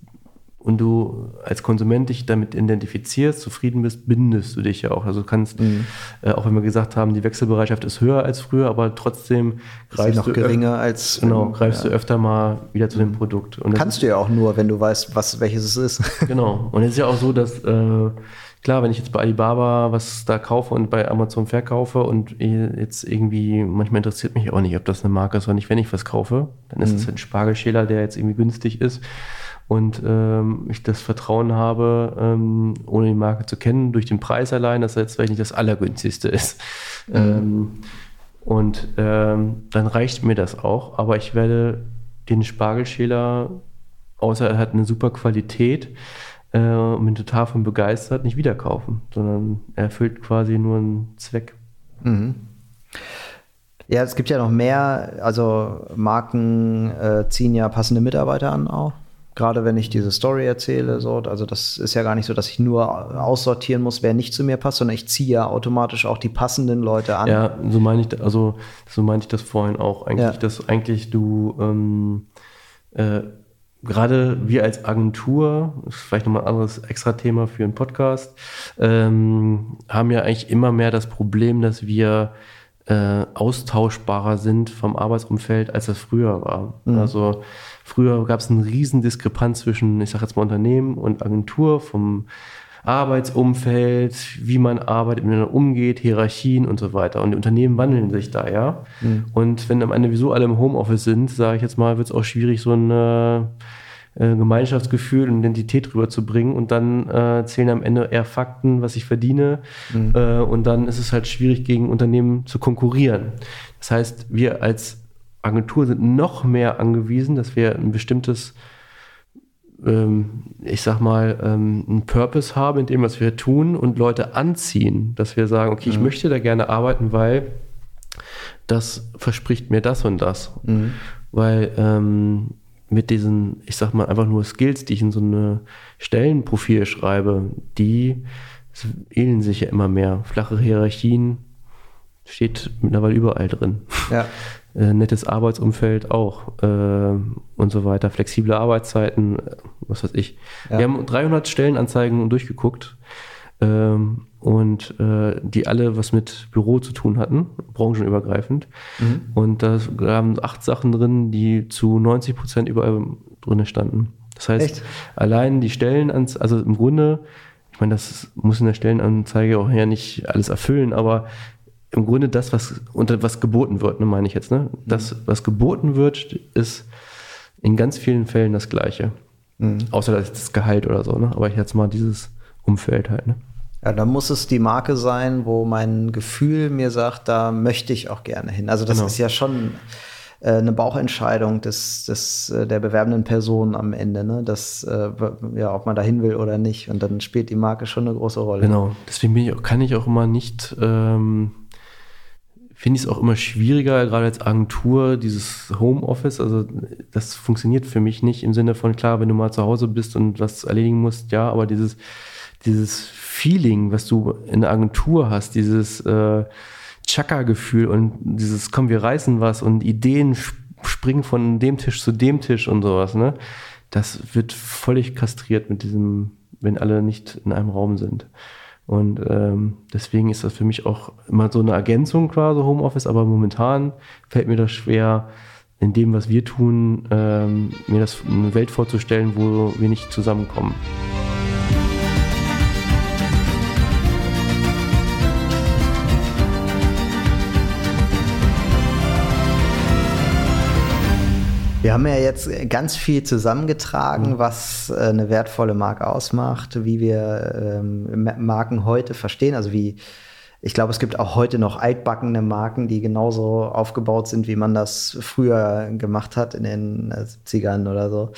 B: und du als Konsument dich damit identifizierst, zufrieden bist, bindest du dich ja auch. Also du kannst,
A: Mhm.
B: äh, auch wenn wir gesagt haben, die Wechselbereitschaft ist höher als früher, aber trotzdem
A: Ist
B: greifst
A: noch
B: du öf-
A: geringer als.
B: Genau, greifst
A: ja.
B: du öfter mal wieder zu dem Produkt. Und
A: Kannst du ja auch nur, wenn du weißt, was, welches es ist.
B: Genau. Und es ist ja auch so, dass, äh, klar, wenn ich jetzt bei Alibaba was da kaufe und bei Amazon verkaufe und jetzt irgendwie, manchmal interessiert mich auch nicht, ob das eine Marke ist oder nicht, wenn ich was kaufe, dann ist es ein Spargelschäler, der jetzt irgendwie günstig ist und ähm, ich das Vertrauen habe, ähm, ohne die Marke zu kennen, durch den Preis allein, dass er jetzt vielleicht nicht das Allergünstigste ist. Ähm, und ähm, dann reicht mir das auch, aber ich werde den Spargelschäler, außer er hat eine super Qualität, äh, und bin total von begeistert, nicht wieder kaufen, sondern er erfüllt quasi nur einen Zweck.
A: Ja, es gibt ja noch mehr, also Marken äh, ziehen ja passende Mitarbeiter an auch. Gerade wenn ich diese Story erzähle, so, also das ist ja gar nicht so, dass ich nur aussortieren muss, wer nicht zu mir passt, sondern ich ziehe ja automatisch auch die passenden Leute an.
B: Ja, so meine ich, also so meinte ich das vorhin auch eigentlich,
A: Ja.
B: dass eigentlich du ähm, äh, gerade wir als Agentur, das ist vielleicht nochmal ein anderes extra Thema für einen Podcast, ähm, haben ja eigentlich immer mehr das Problem, dass wir äh, austauschbarer sind vom Arbeitsumfeld, als das früher war. Also früher gab es eine riesen Diskrepanz zwischen, ich sage jetzt mal Unternehmen und Agentur vom Arbeitsumfeld, wie man arbeitet, miteinander umgeht, Hierarchien und so weiter. Und die Unternehmen wandeln sich da, ja. Und wenn am Ende wieso alle im Homeoffice sind, sage ich jetzt mal, wird es auch schwierig, so ein äh, Gemeinschaftsgefühl und Identität rüberzubringen. Und dann äh, zählen am Ende eher Fakten, was ich verdiene. Äh, und dann ist es halt schwierig, gegen Unternehmen zu konkurrieren. Das heißt, wir als Agentur sind noch mehr angewiesen, dass wir ein bestimmtes ähm, ich sag mal, ähm, einen Purpose haben in dem, was wir tun und Leute anziehen, dass wir sagen, okay, ich möchte da gerne arbeiten, weil das verspricht mir das und das. Weil ähm, mit diesen, ich sag mal, einfach nur Skills, die ich in so eine Stellenprofil schreibe, die ähneln sich ja immer mehr. Flache Hierarchien steht mittlerweile überall drin
A: Ja.
B: äh, nettes Arbeitsumfeld auch äh, und so weiter, flexible Arbeitszeiten, äh, was weiß ich.
A: Ja.
B: Wir haben 300 Stellenanzeigen durchgeguckt ähm, und äh, die alle was mit Büro zu tun hatten, branchenübergreifend.
A: Mhm.
B: Und da haben acht Sachen drin, die zu 90 Prozent überall drin standen. Das heißt,
A: Echt?
B: allein die Stellenanzeigen, also im Grunde, ich meine, das muss in der Stellenanzeige auch ja nicht alles erfüllen, aber im Grunde das, was unter was geboten wird, ne, meine ich jetzt, ne? Das, was geboten wird, ist in ganz vielen Fällen das Gleiche. Außer das, Gehalt oder so, ne? Aber ich jetzt mal dieses Umfeld halt, ne?
A: Ja, da muss es die Marke sein, wo mein Gefühl mir sagt, da möchte ich auch gerne hin. Also das
B: Genau.
A: ist ja schon äh, eine Bauchentscheidung des, des, äh, der bewerbenden Person am Ende, ne? Das, äh, ja, ob man da hin will oder nicht. Und dann spielt die Marke schon eine große Rolle.
B: Genau. Deswegen bin ich auch, kann ich auch immer nicht, ähm, finde ich es auch immer schwieriger, gerade als Agentur, dieses Homeoffice. Also das funktioniert für mich nicht im Sinne von, klar, wenn du mal zu Hause bist und was erledigen musst, ja, aber dieses, dieses Feeling, was du in der Agentur hast, dieses äh, Chaka-Gefühl und dieses, komm, wir reißen was und Ideen sp- springen von dem Tisch zu dem Tisch und sowas, ne? Das wird völlig kastriert mit diesem, wenn alle nicht in einem Raum sind. Und ähm, deswegen ist das für mich auch immer so eine Ergänzung quasi Homeoffice, aber momentan fällt mir das schwer, in dem, was wir tun, ähm, mir das eine Welt vorzustellen, wo wir nicht zusammenkommen.
A: Wir haben ja jetzt ganz viel zusammengetragen, was äh, eine wertvolle Marke ausmacht, wie wir ähm, Ma- Marken heute verstehen. Also wie, ich glaube, es gibt auch heute noch altbackene Marken, die genauso aufgebaut sind, wie man das früher gemacht hat in den äh, 70ern oder so.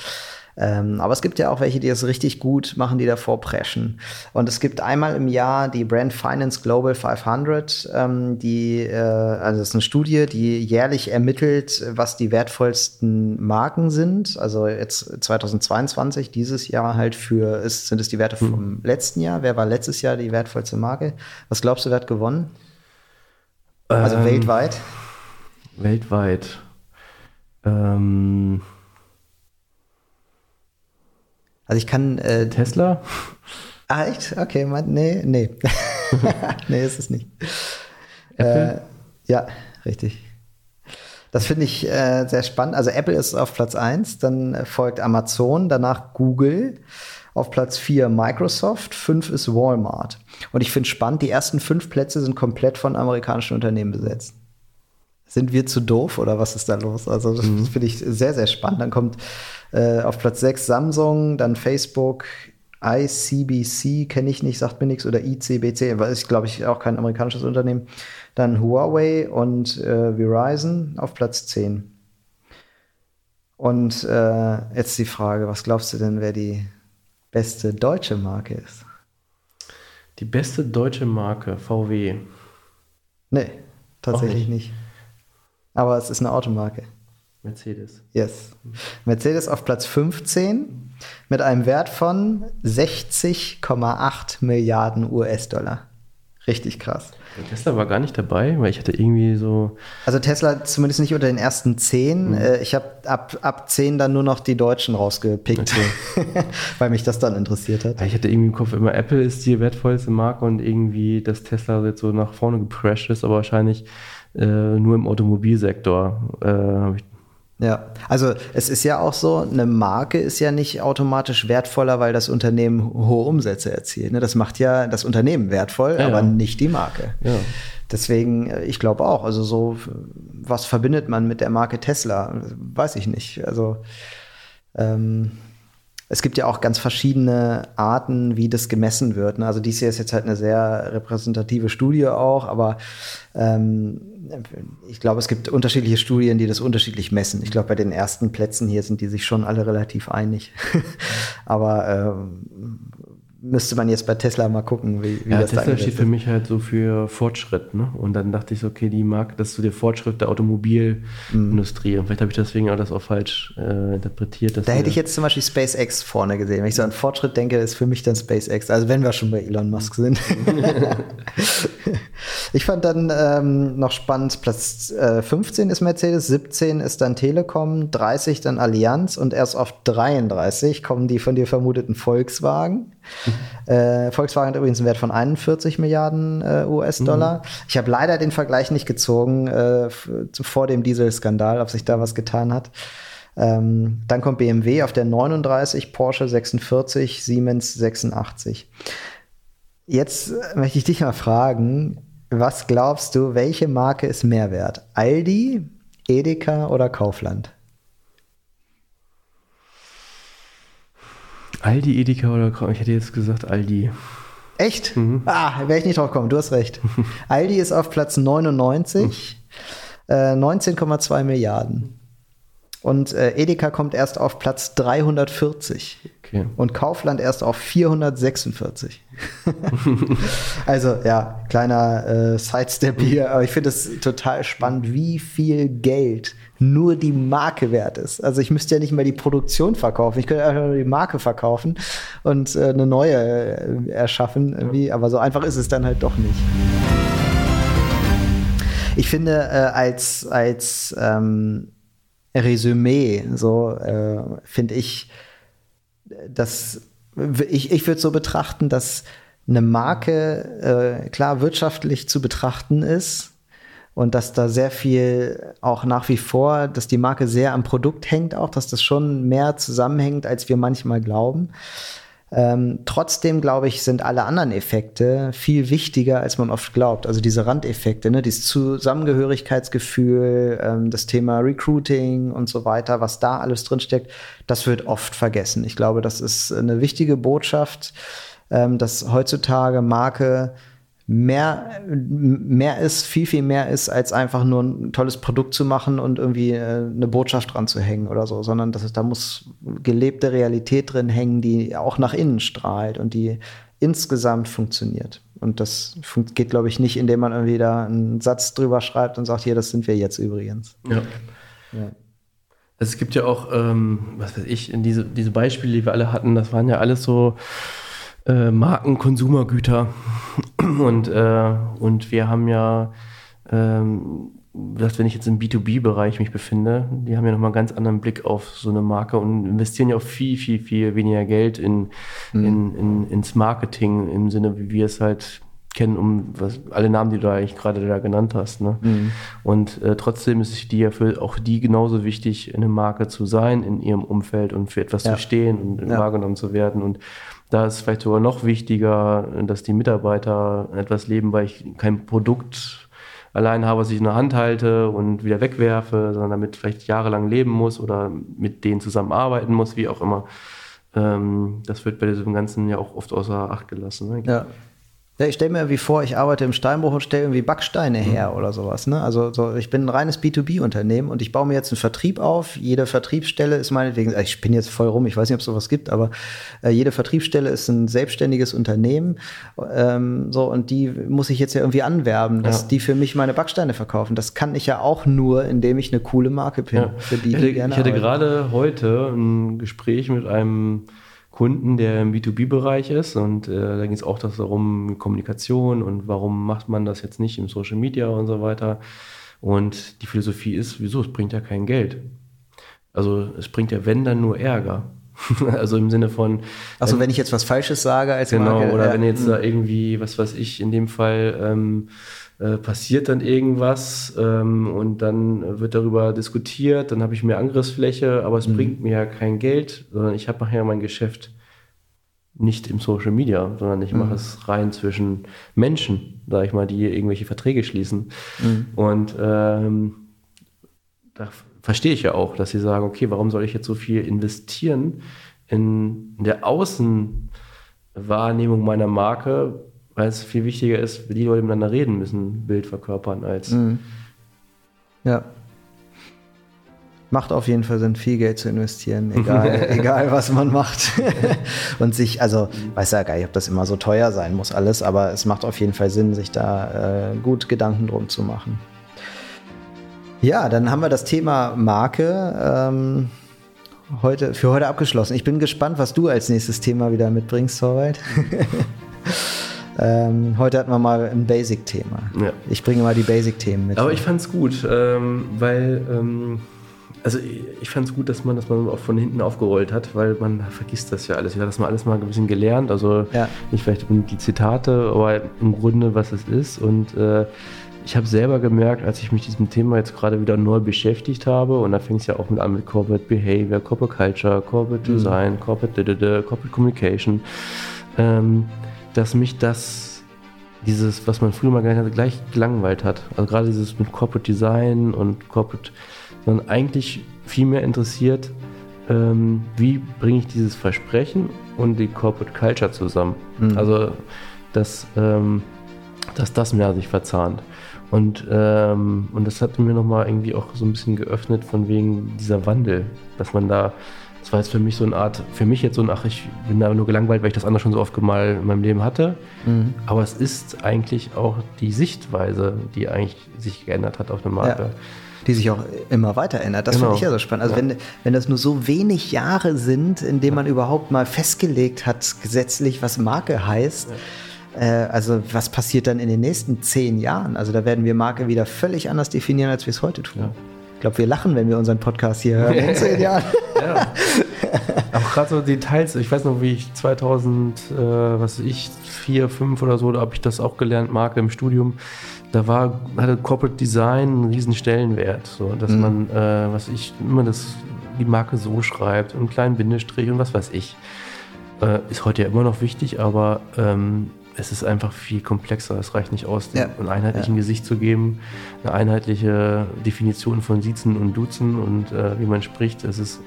A: Ähm, aber es gibt ja auch welche, die das richtig gut machen, die davor preschen. Und es gibt einmal im Jahr die Brand Finance Global 500, ähm, die, äh, also das ist eine Studie, die jährlich ermittelt, was die wertvollsten Marken sind. Also jetzt 2022, dieses Jahr halt für, ist, sind es die Werte vom letzten Jahr. Wer war letztes Jahr die wertvollste Marke? Was glaubst du, wer hat gewonnen? Also
B: Ähm,
A: weltweit?
B: Weltweit. Ähm,
A: Also ich kann äh,
B: Tesla?
A: Ah, echt? Okay, mein, nee, nee. nee, ist es nicht. Äh, ja, richtig. Das finde ich äh, sehr spannend. Also Apple ist auf Platz 1, dann folgt Amazon, danach Google, auf Platz 4 Microsoft, 5 ist Walmart. Und ich finde spannend, die ersten fünf Plätze sind komplett von amerikanischen Unternehmen besetzt. Sind wir zu doof oder was ist da los? Also das finde ich sehr, sehr spannend. Dann kommt äh, auf Platz 6 Samsung, dann Facebook, ICBC kenne ich nicht, sagt mir nichts, oder ICBC, weil ist, glaube ich, auch kein amerikanisches Unternehmen. Dann Huawei und äh, Verizon auf Platz 10. Und äh, jetzt die Frage, was glaubst du denn, wer die beste deutsche Marke ist?
B: Die beste deutsche Marke, VW.
A: Nee, tatsächlich
B: Auch
A: nicht. Aber es ist eine Automarke.
B: Mercedes.
A: Yes. Mercedes auf Platz 15 mit einem Wert von 60,8 Milliarden US-Dollar. Richtig krass.
B: Tesla war gar nicht dabei, weil ich hatte irgendwie so.
A: Also Tesla zumindest nicht unter den ersten zehn. Mhm. Ich habe ab, ab zehn dann nur noch die Deutschen rausgepickt, okay. weil mich das dann interessiert hat.
B: Ich hatte irgendwie im Kopf immer, Apple ist die wertvollste Marke und irgendwie, dass Tesla jetzt so nach vorne geprescht ist, aber wahrscheinlich äh, nur im Automobilsektor äh, habe ich
A: ja, also es ist ja auch so, eine Marke ist ja nicht automatisch wertvoller, weil das Unternehmen hohe Umsätze erzielt. Ne? Das macht ja das Unternehmen wertvoll, ja, aber ja. nicht die Marke. Ja. Deswegen, äh, ich glaube auch, also so, was verbindet man mit der Marke Tesla? Weiß ich nicht. Also ähm, es gibt ja auch ganz verschiedene Arten, wie das gemessen wird. Ne? Also dies hier ist jetzt halt eine sehr repräsentative Studie auch, aber ähm, ich glaube, es gibt unterschiedliche Studien, die das unterschiedlich messen. Ich glaube, bei den ersten Plätzen hier sind die sich schon alle relativ einig. Aber ähm, müsste man jetzt bei Tesla mal gucken, wie, wie
B: ja, das Tesla steht für mich halt so für Fortschritt. Ne? Und dann dachte ich so, okay, die Marke, das ist so der Fortschritt der Automobilindustrie. Mm. Und vielleicht habe ich deswegen auch das auch falsch äh, interpretiert.
A: da hätte ich jetzt zum Beispiel SpaceX vorne gesehen. Wenn ich so an Fortschritt denke, ist für mich dann SpaceX. Also wenn wir schon bei Elon Musk sind. ich fand dann ähm, noch spannend, Platz äh, 15 ist Mercedes, 17 ist dann Telekom, 30 dann Allianz und erst auf 33 kommen die von dir vermuteten Volkswagen. Äh, Volkswagen hat übrigens einen Wert von 41 Milliarden äh, US-Dollar. Mhm. Ich habe leider den Vergleich nicht gezogen äh, vor dem Dieselskandal, ob sich da was getan hat. Ähm, dann kommt BMW auf der 39, Porsche 46, Siemens 86. Jetzt möchte ich dich mal fragen, was glaubst du, welche Marke ist mehr wert? Aldi, Edeka oder Kaufland?
B: Aldi, Edeka oder Ich hätte jetzt gesagt Aldi.
A: Echt? Mhm. Ah, wäre ich nicht drauf gekommen, du hast recht. Aldi ist auf Platz 99, mhm. äh, 19,2 Milliarden. Und äh, Edeka kommt erst auf Platz 340. Okay. Und Kaufland erst auf 446. also ja, kleiner äh, Sidestep hier, aber ich finde es total spannend, wie viel Geld nur die Marke wert ist. Also ich müsste ja nicht mal die Produktion verkaufen, ich könnte einfach nur die Marke verkaufen und äh, eine neue äh, erschaffen, irgendwie. aber so einfach ist es dann halt doch nicht. Ich finde, äh, als, als ähm, Resümee, so äh, finde ich, dass ich, ich würde so betrachten, dass eine Marke äh, klar wirtschaftlich zu betrachten ist und dass da sehr viel auch nach wie vor, dass die Marke sehr am Produkt hängt, auch dass das schon mehr zusammenhängt, als wir manchmal glauben. Ähm, trotzdem, glaube ich, sind alle anderen Effekte viel wichtiger, als man oft glaubt. Also diese Randeffekte, ne? dieses Zusammengehörigkeitsgefühl, ähm, das Thema Recruiting und so weiter, was da alles drinsteckt, das wird oft vergessen. Ich glaube, das ist eine wichtige Botschaft, ähm, dass heutzutage Marke mehr, mehr ist, viel, viel mehr ist, als einfach nur ein tolles Produkt zu machen und irgendwie äh, eine Botschaft dran zu hängen oder so, sondern dass es, da muss gelebte Realität drin hängen, die auch nach innen strahlt und die insgesamt funktioniert. Und das geht, glaube ich, nicht, indem man irgendwie da einen Satz drüber schreibt und sagt, hier, das sind wir jetzt übrigens. Ja.
B: ja. Es gibt ja auch, ähm, was weiß ich, in diese, diese Beispiele, die wir alle hatten, das waren ja alles so äh, Marken, Konsumergüter. Und, äh, und wir haben ja, ähm, dass wenn ich jetzt im B2B-Bereich mich befinde, die haben ja nochmal einen ganz anderen Blick auf so eine Marke und investieren ja auch viel, viel, viel weniger Geld in, mhm. in, in, ins Marketing im Sinne, wie wir es halt kennen, um was, alle Namen, die du eigentlich gerade da genannt hast. Ne? Mhm. Und äh, trotzdem ist es die ja für auch die genauso wichtig, eine Marke zu sein in ihrem Umfeld und für etwas ja. zu stehen und ja. wahrgenommen zu werden. Und da ist vielleicht sogar noch wichtiger, dass die Mitarbeiter etwas leben, weil ich kein Produkt allein habe, was ich in der Hand halte und wieder wegwerfe, sondern damit vielleicht jahrelang leben muss oder mit denen zusammenarbeiten muss, wie auch immer. Ähm, das wird bei diesem Ganzen ja auch oft außer Acht gelassen. Ne?
A: Ja. Ich stelle mir irgendwie vor, ich arbeite im Steinbruch und stelle irgendwie Backsteine
B: Mhm.
A: her oder sowas. Ne? Also so, ich bin ein reines B2B-Unternehmen und ich baue mir jetzt einen Vertrieb auf. Jede Vertriebsstelle ist meinetwegen, äh, ich bin jetzt voll rum, ich weiß nicht, ob es sowas gibt, aber äh, jede Vertriebsstelle ist ein selbstständiges Unternehmen. Ähm, so, und die muss ich jetzt ja irgendwie anwerben, dass
B: Ja.
A: die für mich meine Backsteine verkaufen. Das kann ich ja auch nur, indem ich eine coole Marke bin,
B: Ja.
A: für die,
B: ich
A: die
B: hatte,
A: gerne
B: ich hatte
A: arbeiten.
B: gerade heute ein Gespräch mit einem Kunden, der im B2B-Bereich ist und äh, da ging es auch darum, Kommunikation und warum macht man das jetzt nicht im Social Media und so weiter. Und die Philosophie ist, wieso, es bringt ja kein Geld. Also es bringt ja, wenn, dann nur Ärger. also im Sinne von,
A: Achso, wenn ich jetzt was Falsches sage als
B: Genau,
A: Marke.
B: oder
A: ja,
B: wenn jetzt
A: mh.
B: da irgendwie, was weiß ich, in dem Fall ähm, äh, passiert dann irgendwas ähm, und dann wird darüber diskutiert, dann habe ich mehr Angriffsfläche, aber es
A: Mhm.
B: bringt mir ja kein Geld, sondern ich habe nachher mein Geschäft nicht im Social Media, sondern ich
A: Mhm.
B: mache es rein zwischen Menschen, sag ich mal, die irgendwelche Verträge schließen.
A: Mhm.
B: Und ähm, da verstehe ich ja auch, dass sie sagen, okay, warum soll ich jetzt so viel investieren in, in der Außenwahrnehmung meiner Marke, weil es viel wichtiger ist, wie die Leute miteinander reden müssen, Bild verkörpern, als
A: Mhm. Ja. Macht auf jeden Fall Sinn, viel Geld zu investieren, egal, egal was man macht. Und sich, also, weiß ja gar nicht, ob das immer so teuer sein muss, alles, aber es macht auf jeden Fall Sinn, sich da äh, gut Gedanken drum zu machen. Ja, dann haben wir das Thema Marke ähm, heute, für heute abgeschlossen. Ich bin gespannt, was du als nächstes Thema wieder mitbringst, Torwald. ähm, heute hatten wir mal ein Basic-Thema.
B: Ja.
A: Ich bringe mal die Basic-Themen mit.
B: Aber ich fand es gut, ähm, weil, ähm, also ich, fand es gut, dass man das mal auch von hinten aufgerollt hat, weil man vergisst das ja alles. Ich habe das mal alles mal ein bisschen gelernt, also
A: Ja.
B: nicht vielleicht die Zitate, aber im Grunde, was es ist. Und äh, ich habe selber gemerkt, als ich mich diesem Thema jetzt gerade wieder neu beschäftigt habe, und da fängt es ja auch mit an mit Corporate Behavior, Corporate Culture, Corporate Design, Corporate, Didede, Corporate Communication, ähm, dass mich das dieses, was man früher mal gelernt hat, gleich gelangweilt hat. Also gerade dieses mit Corporate Design und Corporate, sondern eigentlich viel mehr interessiert, ähm, wie bringe ich dieses Versprechen und die Corporate Culture zusammen. Also, dass, ähm, dass das mehr sich verzahnt. Und, ähm, und das hat mir nochmal irgendwie auch so ein bisschen geöffnet von wegen dieser Wandel, dass man da, das war jetzt für mich so eine Art, für mich jetzt so ein, ach, ich bin da nur gelangweilt, weil ich das andere schon so oft mal in meinem Leben hatte. Aber es ist eigentlich auch die Sichtweise, die eigentlich sich geändert hat auf eine Marke.
A: Ja. Die sich auch immer weiter ändert. Das
B: Genau.
A: finde ich ja so spannend. Also
B: Ja.
A: wenn, wenn das nur so wenig Jahre sind, in denen man überhaupt mal festgelegt hat, gesetzlich, was Marke heißt, äh, also was passiert dann in den nächsten zehn Jahren? Also da werden wir Marke wieder völlig anders definieren, als wir es heute tun. Ich glaube, wir lachen, wenn wir unseren Podcast hier hören in zehn Jahren.
B: Ja. Auch gerade so Details, ich weiß noch, wie ich 2000, äh, was weiß ich, 4, 5 oder so, da habe ich das auch gelernt, Marke im Studium. Da war, hatte Corporate Design einen riesen Stellenwert, so, dass man, äh, was ich, immer das, die Marke so schreibt, und einen kleinen Bindestrich und was weiß ich. Äh, ist heute ja immer noch wichtig, aber ähm, es ist einfach viel komplexer. Es reicht nicht aus,
A: Ja.
B: ein einheitlichen Gesicht zu geben, eine einheitliche Definition von Siezen und Duzen und äh, wie man spricht. Es ist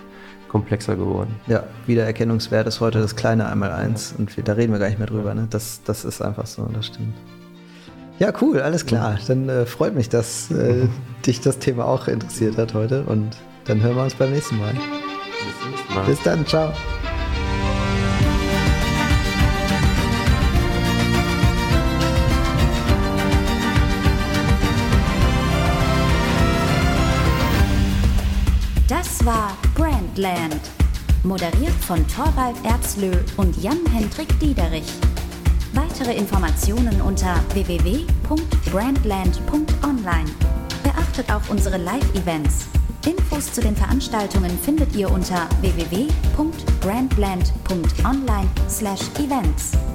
B: komplexer geworden.
A: Ja, Wiedererkennungswert ist heute das kleine einmal eins und wir, da reden wir gar nicht mehr drüber. Ne? Das, das ist einfach so, das stimmt. Ja, cool, alles klar. Dann äh, freut mich, dass äh, dich das Thema auch interessiert hat heute und dann hören wir uns beim nächsten Mal. Bis dann, ciao.
C: Das war Brandland. Moderiert von Torwald Erbslö und Jan-Hendrik Diederich. Weitere Informationen unter www.brandland.online. Beachtet auch unsere Live-Events. Infos zu den Veranstaltungen findet ihr unter www.brandland.online/events.